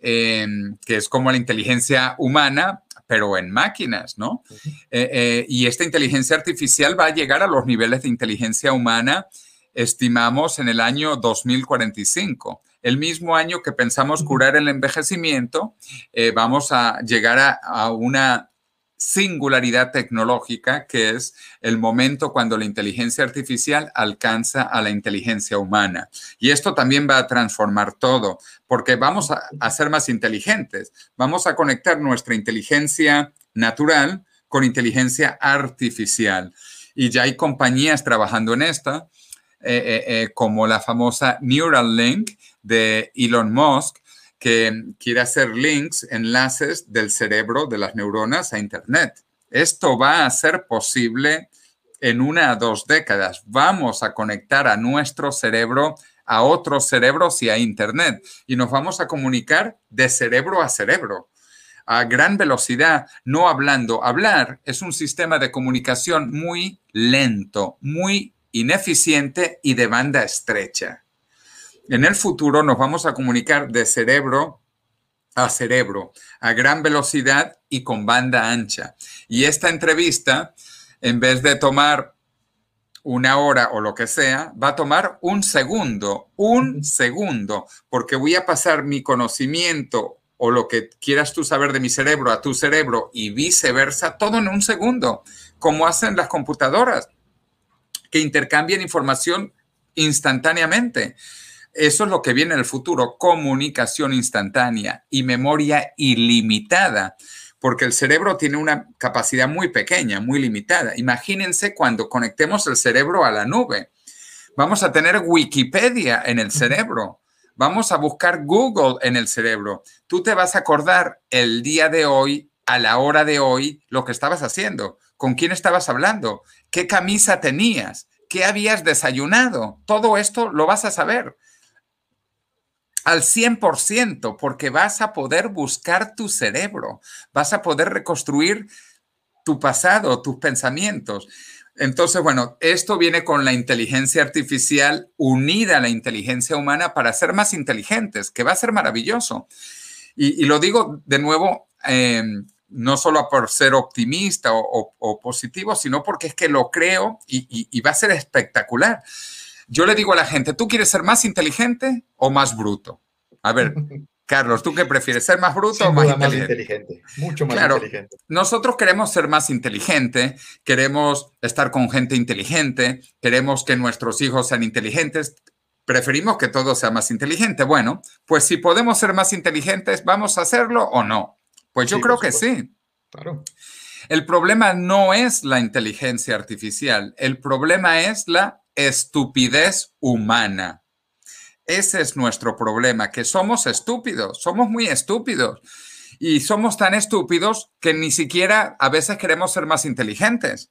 que es como la inteligencia humana, pero en máquinas, ¿no? Eh, eh, y esta inteligencia artificial va a llegar a los niveles de inteligencia humana, estimamos, en el año 2045. El mismo año que pensamos curar el envejecimiento, eh, vamos a llegar a una singularidad tecnológica, que es el momento cuando la inteligencia artificial alcanza a la inteligencia humana. Y esto también va a transformar todo, porque vamos a, ser más inteligentes, vamos a conectar nuestra inteligencia natural con inteligencia artificial. Y ya hay compañías trabajando en esta, eh, eh, eh, como la famosa Neuralink de Elon Musk, que quiere hacer links, enlaces del cerebro de las neuronas a Internet. Esto va a ser posible en una o dos décadas. Vamos a conectar a nuestro cerebro a otros cerebros y a Internet y nos vamos a comunicar de cerebro a cerebro a gran velocidad, no hablando. Hablar es un sistema de comunicación muy lento, muy ineficiente y de banda estrecha en el futuro nos vamos a comunicar de cerebro a cerebro, a gran velocidad y con banda ancha. Y esta entrevista, en vez de tomar una hora o lo que sea, va a tomar un segundo, un segundo, porque voy a pasar mi conocimiento o lo que quieras tú saber de mi cerebro a tu cerebro y viceversa, todo en un segundo, como hacen las computadoras, que intercambian información instantáneamente. Eso es lo que viene en el futuro, comunicación instantánea y memoria ilimitada, porque el cerebro tiene una capacidad muy pequeña, muy limitada. Imagínense cuando conectemos el cerebro a la nube. Vamos a tener Wikipedia en el cerebro. Vamos a buscar Google en el cerebro. Tú te vas a acordar el día de hoy a la hora de hoy lo que estabas haciendo, con quién estabas hablando, qué camisa tenías, qué habías desayunado. Todo esto lo vas a saber al 100% porque vas a poder buscar tu cerebro, vas a poder reconstruir tu pasado, tus pensamientos. Entonces, bueno, esto viene con la inteligencia artificial unida a la inteligencia humana para ser más inteligentes, que va a ser maravilloso. Y, lo digo de nuevo, em, no solo por ser optimista o, positivo, sino porque es que lo creo y va a ser espectacular. Yo le digo a la gente, ¿tú quieres ser más inteligente o más bruto? A ver, Carlos, ¿tú qué prefieres? ¿Ser más bruto o más inteligente? Mucho más inteligente. Nosotros queremos ser más inteligente, queremos estar con gente inteligente, queremos que nuestros hijos sean inteligentes, preferimos que todo sea más inteligente. Bueno, pues si podemos ser más inteligentes, ¿vamos a hacerlo o no? Pues yo creo que sí. Claro. El problema no es la inteligencia artificial, el problema es la estupidez humana. Ese es nuestro problema, que somos estúpidos, somos muy estúpidos. Y somos tan estúpidos que ni siquiera a veces queremos ser más inteligentes.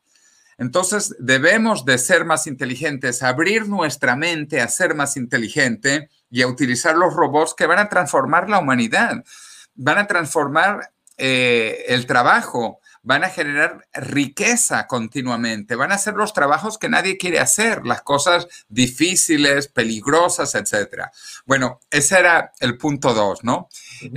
Entonces debemos de ser más inteligentes, abrir nuestra mente a ser más inteligente y a utilizar los robots que van a transformar la humanidad, van a transformar eh, el trabajo, van a generar riqueza continuamente, van a hacer los trabajos que nadie quiere hacer, las cosas difíciles, peligrosas, etc. Bueno, ese era el punto dos, ¿no?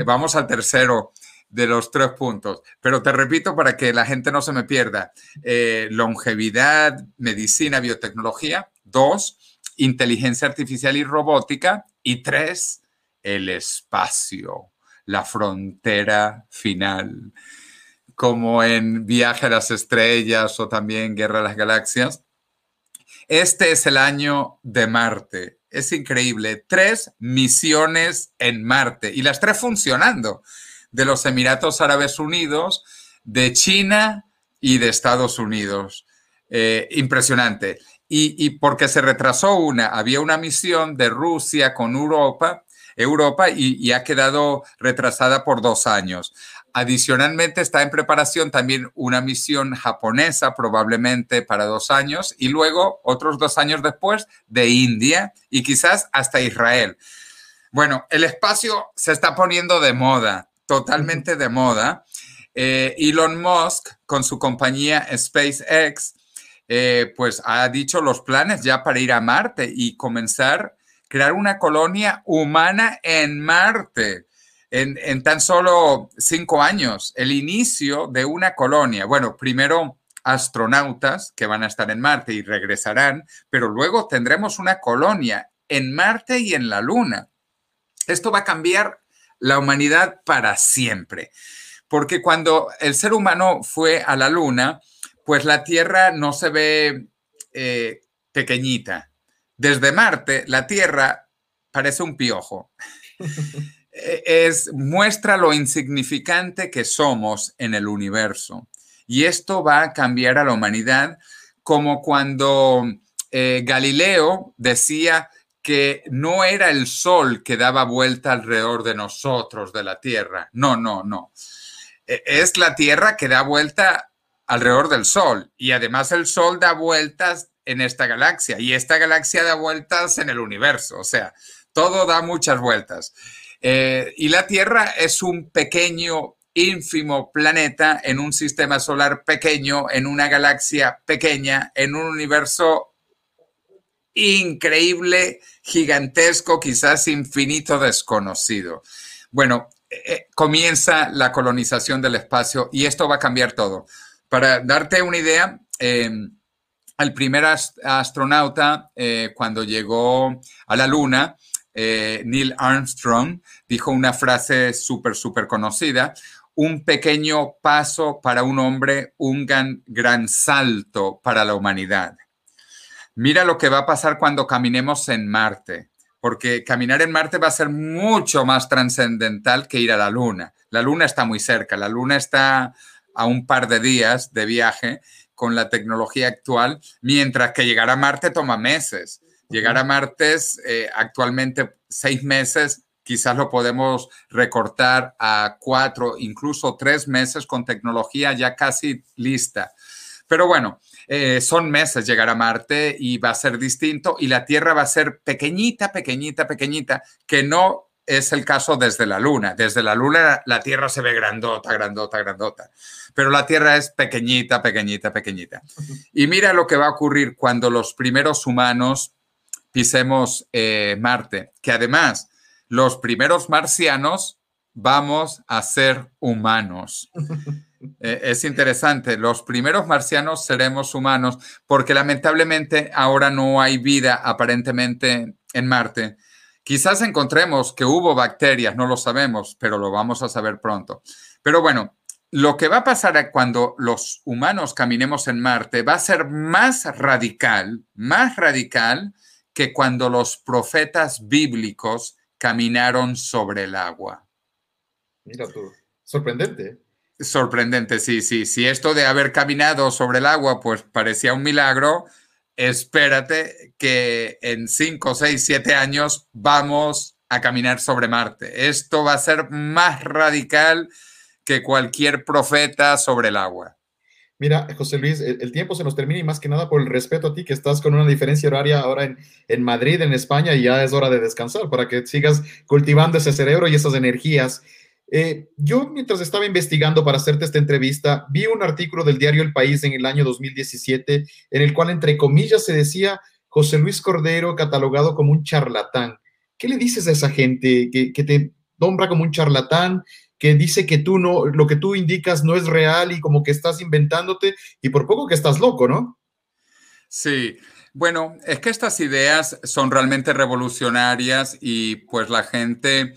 Vamos al tercero de los tres puntos, pero te repito para que la gente no se me pierda. Eh, longevidad, medicina, biotecnología. Dos, inteligencia artificial y robótica. Y tres, el espacio, la frontera final como en Viaje a las Estrellas o también Guerra a las Galaxias. Este es el año de Marte. Es increíble. Tres misiones en Marte y las tres funcionando. De los Emiratos Árabes Unidos, de China y de Estados Unidos. Eh, impresionante. Y, porque se retrasó una, había una misión de Rusia con Europa, Europa y ha quedado retrasada por dos años. Adicionalmente está en preparación también una misión japonesa, probablemente para dos años, y luego otros dos años después de India y quizás hasta Israel. Bueno, el espacio se está poniendo de moda, totalmente de moda. Eh, Elon Musk, con su compañía SpaceX, eh, pues ha dicho los planes ya para ir a Marte y comenzar crear una colonia humana en Marte en, tan solo cinco años, el inicio de una colonia. Bueno, primero astronautas que van a estar en Marte y regresarán, pero luego tendremos una colonia en Marte y en la Luna. Esto va a cambiar la humanidad para siempre, porque cuando el ser humano fue a la Luna, pues la Tierra no se ve eh, pequeñita. Desde Marte, la Tierra parece un piojo. Es, muestra lo insignificante que somos en el universo. Y esto va a cambiar a la humanidad como cuando eh, Galileo decía que no era el sol que daba vuelta alrededor de nosotros, de la Tierra. No, no, no. E-, es la Tierra que da vuelta alrededor del sol. Y además el sol da vueltas en esta galaxia y esta galaxia da vueltas en el universo. O sea, todo da muchas vueltas. Eh, y la Tierra es un pequeño, ínfimo planeta en un sistema solar pequeño, en una galaxia pequeña, en un universo increíble, gigantesco, quizás infinito, desconocido. Bueno, eh, eh, comienza la colonización del espacio y esto va a cambiar todo. Para darte una idea, el primer astronauta, cuando llegó a la Luna, eh, Neil Armstrong dijo una frase súper, súper conocida, un pequeño paso para un hombre, un gran, gran salto para la humanidad. Mira lo que va a pasar cuando caminemos en Marte, porque caminar en Marte va a ser mucho más trascendental que ir a la Luna. La Luna está muy cerca, la Luna está a un par de días de viaje con la tecnología actual, mientras que llegar a Marte toma meses. Llegar a Marte eh, actualmente seis meses quizás lo podemos recortar a cuatro, incluso tres meses con tecnología ya casi lista. Pero bueno, eh, son meses llegar a Marte y va a ser distinto y la Tierra va a ser pequeñita, pequeñita, pequeñita, que no es el caso desde la Luna. Desde la Luna la Tierra se ve grandota, grandota, grandota, pero la Tierra es pequeñita, pequeñita, pequeñita. Y mira lo que va a ocurrir cuando los primeros humanos pisemos eh, Marte, que además los primeros marcianos vamos a ser humanos. Eh, es interesante, los primeros marcianos seremos humanos porque lamentablemente ahora no hay vida aparentemente en Marte. Quizás encontremos que hubo bacterias, no lo sabemos, pero lo vamos a saber pronto. Pero bueno, lo que va a pasar cuando los humanos caminemos en Marte va a ser más radical, más radical que cuando los profetas bíblicos caminaron sobre el agua. Mira tú, sorprendente. Sorprendente, sí, sí. Si esto de haber caminado sobre el agua, pues parecía un milagro, espérate que en 5, 6, 7 años vamos a caminar sobre Marte. Esto va a ser más radical que cualquier profeta sobre el agua. Mira, José Luis, el, tiempo se nos termina y más que nada por el respeto a ti, que estás con una diferencia horaria ahora en, en Madrid, en España, y ya es hora de descansar para que sigas cultivando ese cerebro y esas energías. Eh, yo, mientras estaba investigando para hacerte esta entrevista, vi un artículo del diario El País en el año 2017, en el cual, entre comillas, se decía José Luis Cordero catalogado como un charlatán. ¿Qué le dices a esa gente que, que te nombra como un charlatán, que dice que tú no, lo que tú indicas no es real y como que estás inventándote y por poco que estás loco, ¿no? Sí, bueno, es que estas ideas son realmente revolucionarias y pues la gente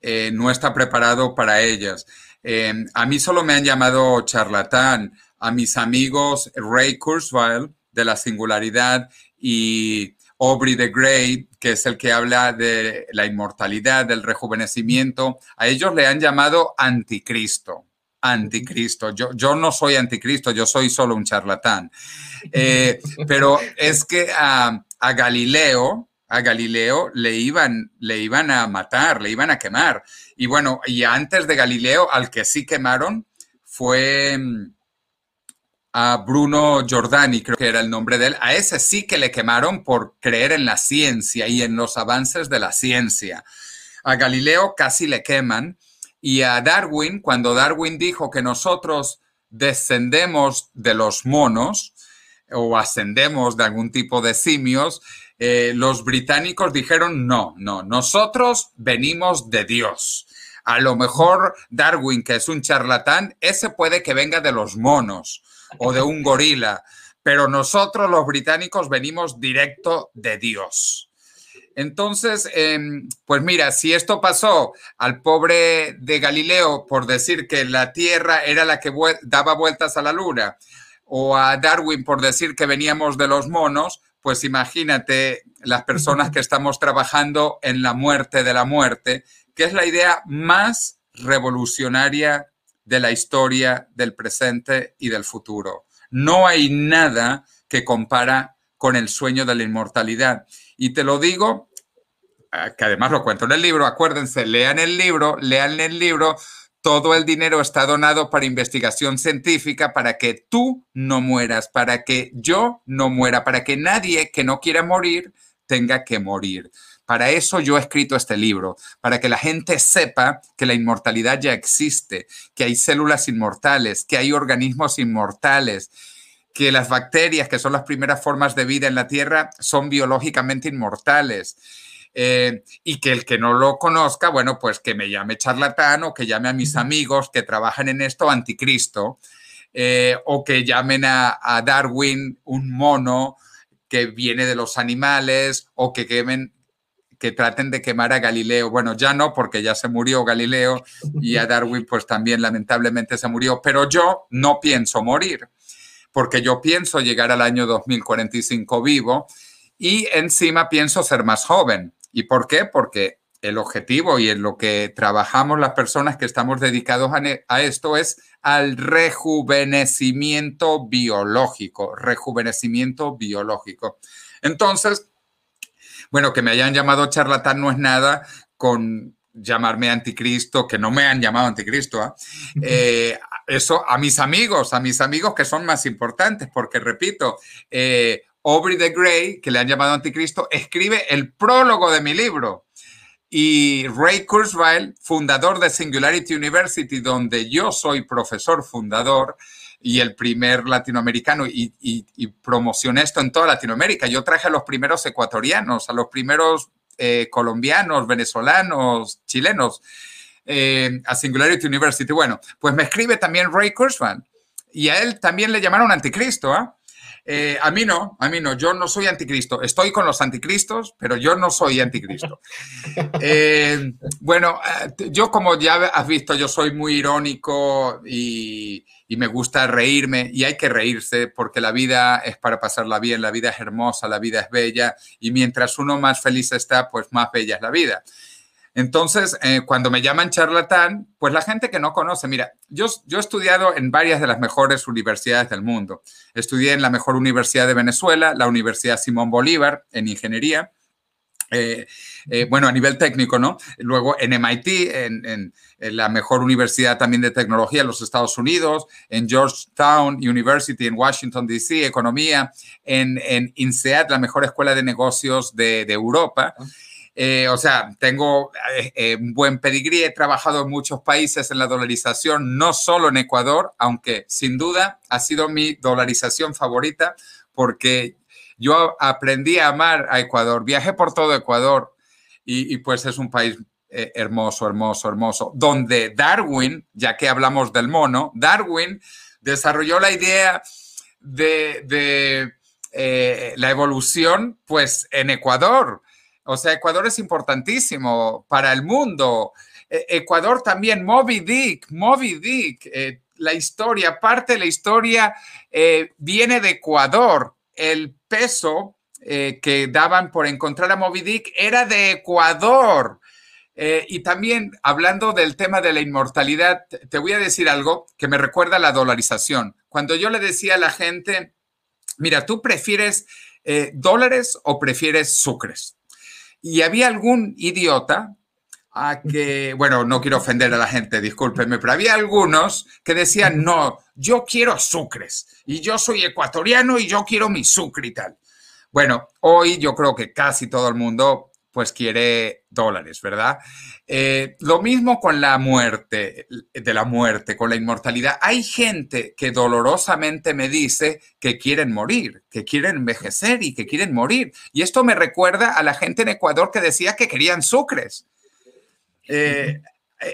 eh, no está preparado para ellas. Eh, a mí solo me han llamado charlatán. A mis amigos Ray Kurzweil de la singularidad y Aubrey de Grey, que es el que habla de la inmortalidad, del rejuvenecimiento, a ellos le han llamado anticristo. Anticristo. Yo, yo no soy anticristo, yo soy solo un charlatán. Eh, pero es que a, a Galileo, a Galileo le iban, le iban a matar, le iban a quemar. Y bueno, y antes de Galileo, al que sí quemaron fue mm, a Bruno Giordani, creo que era el nombre de él. A ese sí que le quemaron por creer en la ciencia y en los avances de la ciencia. A Galileo casi le queman. Y a Darwin, cuando Darwin dijo que nosotros descendemos de los monos o ascendemos de algún tipo de simios, eh, los británicos dijeron, no, no, nosotros venimos de Dios. A lo mejor Darwin, que es un charlatán, ese puede que venga de los monos o de un gorila, pero nosotros los británicos venimos directo de Dios. Entonces, em, pues mira, si esto pasó al pobre de Galileo por decir que la Tierra era la que daba vueltas a la Luna, o a Darwin por decir que veníamos de los monos, pues imagínate las personas que estamos trabajando en la muerte de la muerte, que es la idea más revolucionaria de la historia del presente y del futuro. No hay nada que compara con el sueño de la inmortalidad. Y te lo digo, eh, que además lo cuento en el libro, acuérdense, lean el libro, lean el libro, todo el dinero está donado para investigación científica, para que tú no mueras, para que yo no muera, para que nadie que no quiera morir tenga que morir. Para eso yo he escrito este libro, para que la gente sepa que la inmortalidad ya existe, que hay células inmortales, que hay organismos inmortales, que las bacterias, que son las primeras formas de vida en la Tierra, son biológicamente inmortales. Eh, y que el que no lo conozca, bueno, pues que me llame charlatán o que llame a mis amigos que trabajan en esto anticristo, eh, o que llamen a, Darwin un mono que viene de los animales, o que quemen que traten de quemar a Galileo. Bueno, ya no, porque ya se murió Galileo y a Darwin pues también lamentablemente se murió, pero yo no pienso morir, porque yo pienso llegar al año 2045 vivo y encima pienso ser más joven. ¿Y por qué? Porque el objetivo y en lo que trabajamos las personas que estamos dedicados a, esto es al rejuvenecimiento biológico, rejuvenecimiento biológico. Entonces, bueno, que me hayan llamado charlatán no es nada con llamarme anticristo, que no me han llamado anticristo, ¿ah? eh, eso a mis amigos, a mis amigos que son más importantes, porque repito, eh, Aubrey de Grey, que le han llamado anticristo, escribe el prólogo de mi libro. Y Ray Kurzweil, fundador de Singularity University, donde yo soy profesor fundador y el primer latinoamericano, y, y promocioné esto en toda Latinoamérica. Yo traje a los primeros ecuatorianos, a los primeros eh, colombianos, venezolanos, chilenos eh, a Singularity University. Bueno, pues me escribe también Ray Kurzweil y a él también le llamaron anticristo. ¿ah? A mí no, a mí no, yo no soy anticristo. Estoy con los anticristos, pero yo no soy anticristo. bueno, yo como ya has visto, yo soy muy irónico y, y, me gusta reírme y hay que reírse porque la vida es para pasarla bien, la vida es hermosa, la vida es bella y mientras uno más feliz está, pues más bella es la vida. Entonces, eh, cuando me llaman charlatán, pues la gente que no conoce, mira, yo, he estudiado en varias de las mejores universidades del mundo. Estudié en la mejor universidad de Venezuela, la Universidad Simón Bolívar, en ingeniería. Eh, eh, bueno, a nivel técnico, ¿no? Luego en MIT, en, la mejor universidad también de tecnología en los Estados Unidos, en Georgetown University en Washington, D.C., economía, en, en, INSEAD, la mejor escuela de negocios de, Europa. Eh, o sea, tengo un buen pedigrí, he trabajado en muchos países en la dolarización, no solo en Ecuador, aunque sin duda ha sido mi dolarización favorita porque yo aprendí a amar a Ecuador, viajé por todo Ecuador y, pues es un país eh, hermoso, hermoso, hermoso, donde Darwin, ya que hablamos del mono, Darwin desarrolló la idea de, eh, la evolución pues en Ecuador. O sea, Ecuador es importantísimo para el mundo. E, Ecuador también, Moby Dick, Moby Dick, eh, la historia, parte de la historia viene de Ecuador el peso eh, que daban por encontrar a Moby Dick era de Ecuador. Eh, y también hablando del tema de la inmortalidad, te voy a decir algo que me recuerda a la dolarización. Cuando yo le decía a la gente, mira, ¿tú prefieres eh, dólares o prefieres sucres? Y había algún idiota a que, bueno, no quiero ofender a la gente, discúlpenme, pero había algunos que decían, no, yo quiero sucres y yo soy ecuatoriano y yo quiero mi sucre y tal. Bueno, hoy yo creo que casi todo el mundo pues quiere dólares, ¿verdad? Eh, lo mismo con la muerte, de la muerte, con la inmortalidad. Hay gente que dolorosamente me dice que quieren morir, que quieren envejecer y que quieren morir. Y esto me recuerda a la gente en Ecuador que decía que querían sucres. Eh,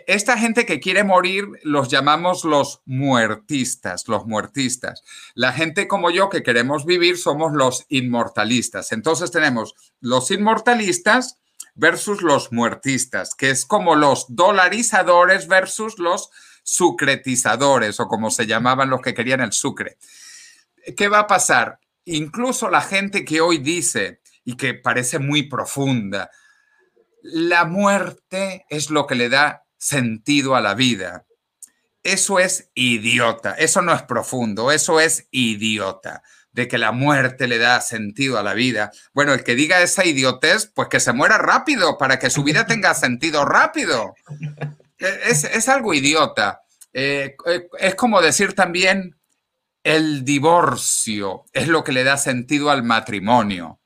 esta gente que quiere morir los llamamos los muertistas, los muertistas. La gente como yo que queremos vivir somos los inmortalistas. Entonces tenemos los inmortalistas versus los muertistas, que es como los dolarizadores versus los sucretizadores o como se llamaban los que querían el sucre. ¿Qué va a pasar? Incluso la gente que hoy dice y que parece muy profunda, la muerte es lo que le da sentido a la vida. Eso es idiota, eso no es profundo, eso es idiota, de que la muerte le da sentido a la vida. Bueno, el que diga esa idiotez, pues que se muera rápido para que su vida tenga sentido rápido. E, es, algo idiota. Eh, eh, es como decir también, el divorcio es lo que le da sentido al matrimonio.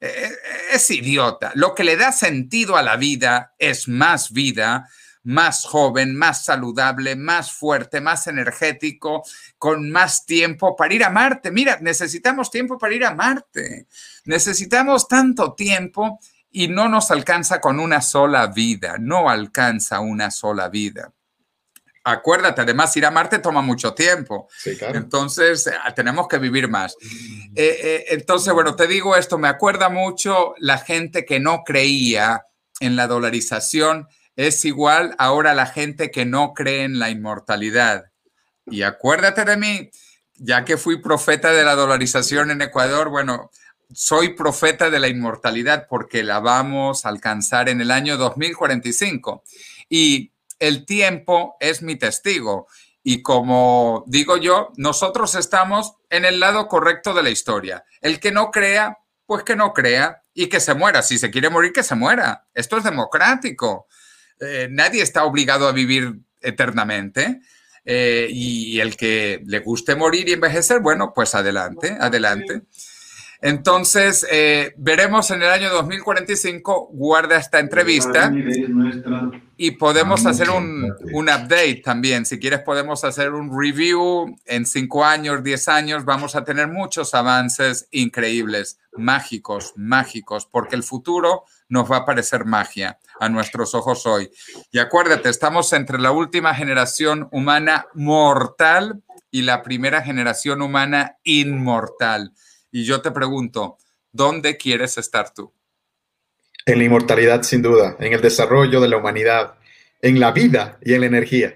Eh, es idiota. Lo que le da sentido a la vida es más vida, más joven, más saludable, más fuerte, más energético, con más tiempo para ir a Marte. Mira, necesitamos tiempo para ir a Marte. Necesitamos tanto tiempo y no nos alcanza con una sola vida, no alcanza una sola vida acuérdate, además ir a Marte toma mucho tiempo. Entonces, eh, tenemos que vivir más. Eh, eh, entonces, bueno, te digo esto, me acuerda mucho la gente que no creía en la dolarización, es igual ahora la gente que no cree en la inmortalidad. Y acuérdate de mí, ya que fui profeta de la dolarización en Ecuador, bueno, soy profeta de la inmortalidad porque la vamos a alcanzar en el año 2045. Y el tiempo es mi testigo. Y como digo yo, nosotros estamos en el lado correcto de la historia. El que no crea, pues que no crea y que se muera. Si se quiere morir, que se muera. Esto es democrático. Eh, nadie está obligado a vivir eternamente. Eh, y, el que le guste morir y envejecer, bueno, pues adelante, adelante. Entonces, eh, veremos en el año 2045, guarda esta entrevista y podemos hacer un, un, update también. Si quieres, podemos hacer un review en cinco años, diez años. Vamos a tener muchos avances increíbles, mágicos, mágicos, porque el futuro nos va a parecer magia a nuestros ojos hoy. Y acuérdate, estamos entre la última generación humana mortal y la primera generación humana inmortal. Y yo te pregunto, ¿dónde quieres estar tú? En la inmortalidad, sin duda, en el desarrollo de la humanidad, en la vida y en la energía.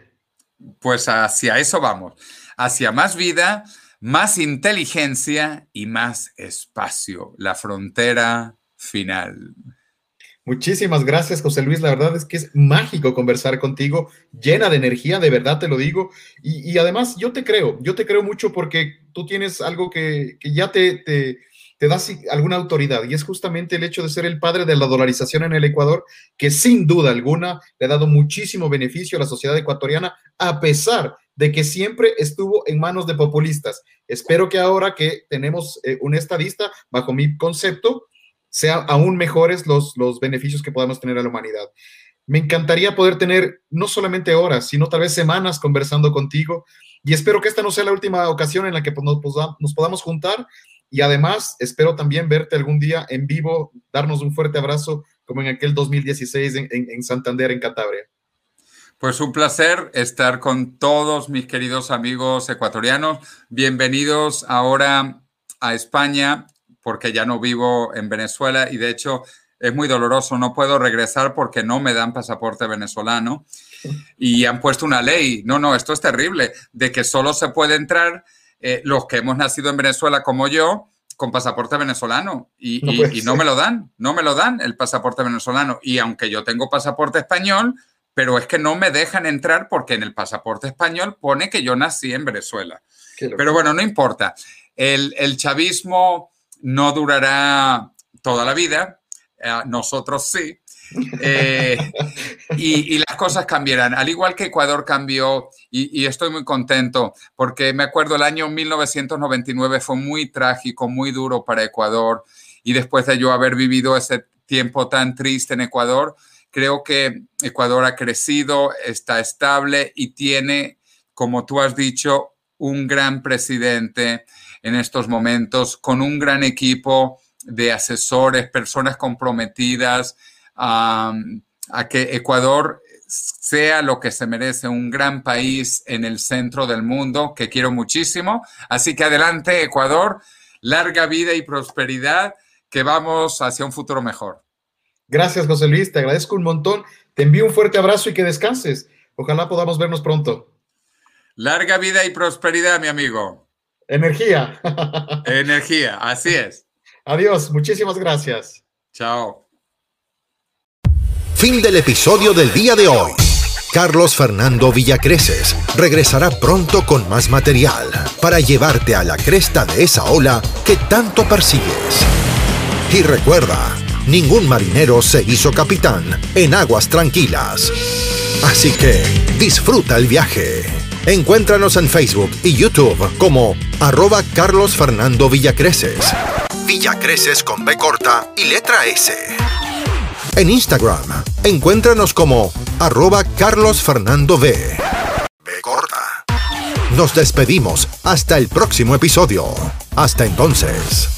Pues hacia eso vamos, hacia más vida, más inteligencia y más espacio, la frontera final. Muchísimas gracias, José Luis. La verdad es que es mágico conversar contigo, llena de energía, de verdad te lo digo. Y, además yo te creo, yo te creo mucho porque tú tienes algo que, ya te, te, te da alguna autoridad y es justamente el hecho de ser el padre de la dolarización en el Ecuador, que sin duda alguna le ha dado muchísimo beneficio a la sociedad ecuatoriana, a pesar de que siempre estuvo en manos de populistas. Espero que ahora que tenemos eh, un estadista, bajo mi concepto, sea aún mejores los, los beneficios que podamos tener a la humanidad. Me encantaría poder tener no solamente horas, sino tal vez semanas conversando contigo y espero que esta no sea la última ocasión en la que pues, nos, podamos juntar y además espero también verte algún día en vivo, darnos un fuerte abrazo como en aquel 2016 en, en, en Santander, en Cantabria. Pues un placer estar con todos mis queridos amigos ecuatorianos. Bienvenidos ahora a España porque ya no vivo en Venezuela y de hecho es muy doloroso, no puedo regresar porque no me dan pasaporte venezolano y han puesto una ley, no, no, esto es terrible, de que solo se puede entrar eh, los que hemos nacido en Venezuela como yo con pasaporte venezolano y no, y no me lo dan, no me lo dan el pasaporte venezolano. Y aunque yo tengo pasaporte español, pero es que no me dejan entrar porque en el pasaporte español pone que yo nací en Venezuela. Pero bueno, no importa. El, el chavismo no durará toda la vida, eh, nosotros sí, eh, y, las cosas cambiarán, al igual que Ecuador cambió, y, estoy muy contento, porque me acuerdo el año 1999 fue muy trágico, muy duro para Ecuador, y después de yo haber vivido ese tiempo tan triste en Ecuador, creo que Ecuador ha crecido, está estable y tiene, como tú has dicho, un gran presidente en estos momentos, con un gran equipo de asesores, personas comprometidas a que Ecuador sea lo que se merece, un gran país en el centro del mundo, que quiero muchísimo. Así que adelante, Ecuador, larga vida y prosperidad, que vamos hacia un futuro mejor. Gracias, José Luis, te agradezco un montón. Te envío un fuerte abrazo y que descanses. Ojalá podamos vernos pronto. Larga vida y prosperidad, mi amigo. Energía. Energía, así es. Adiós, muchísimas gracias. Chao. Fin del episodio del día de hoy. Carlos Fernando Villacreces regresará pronto con más material para llevarte a la cresta de esa ola que tanto persigues. Y recuerda, ningún marinero se hizo capitán en aguas tranquilas. Así que disfruta el viaje. Encuéntranos en Facebook y YouTube como arroba Carlos Fernando Villacreces. Villacreces con B corta y letra S. En Instagram, encuéntranos como arroba Carlos Fernando V. B corta. Nos despedimos hasta el próximo episodio. Hasta entonces.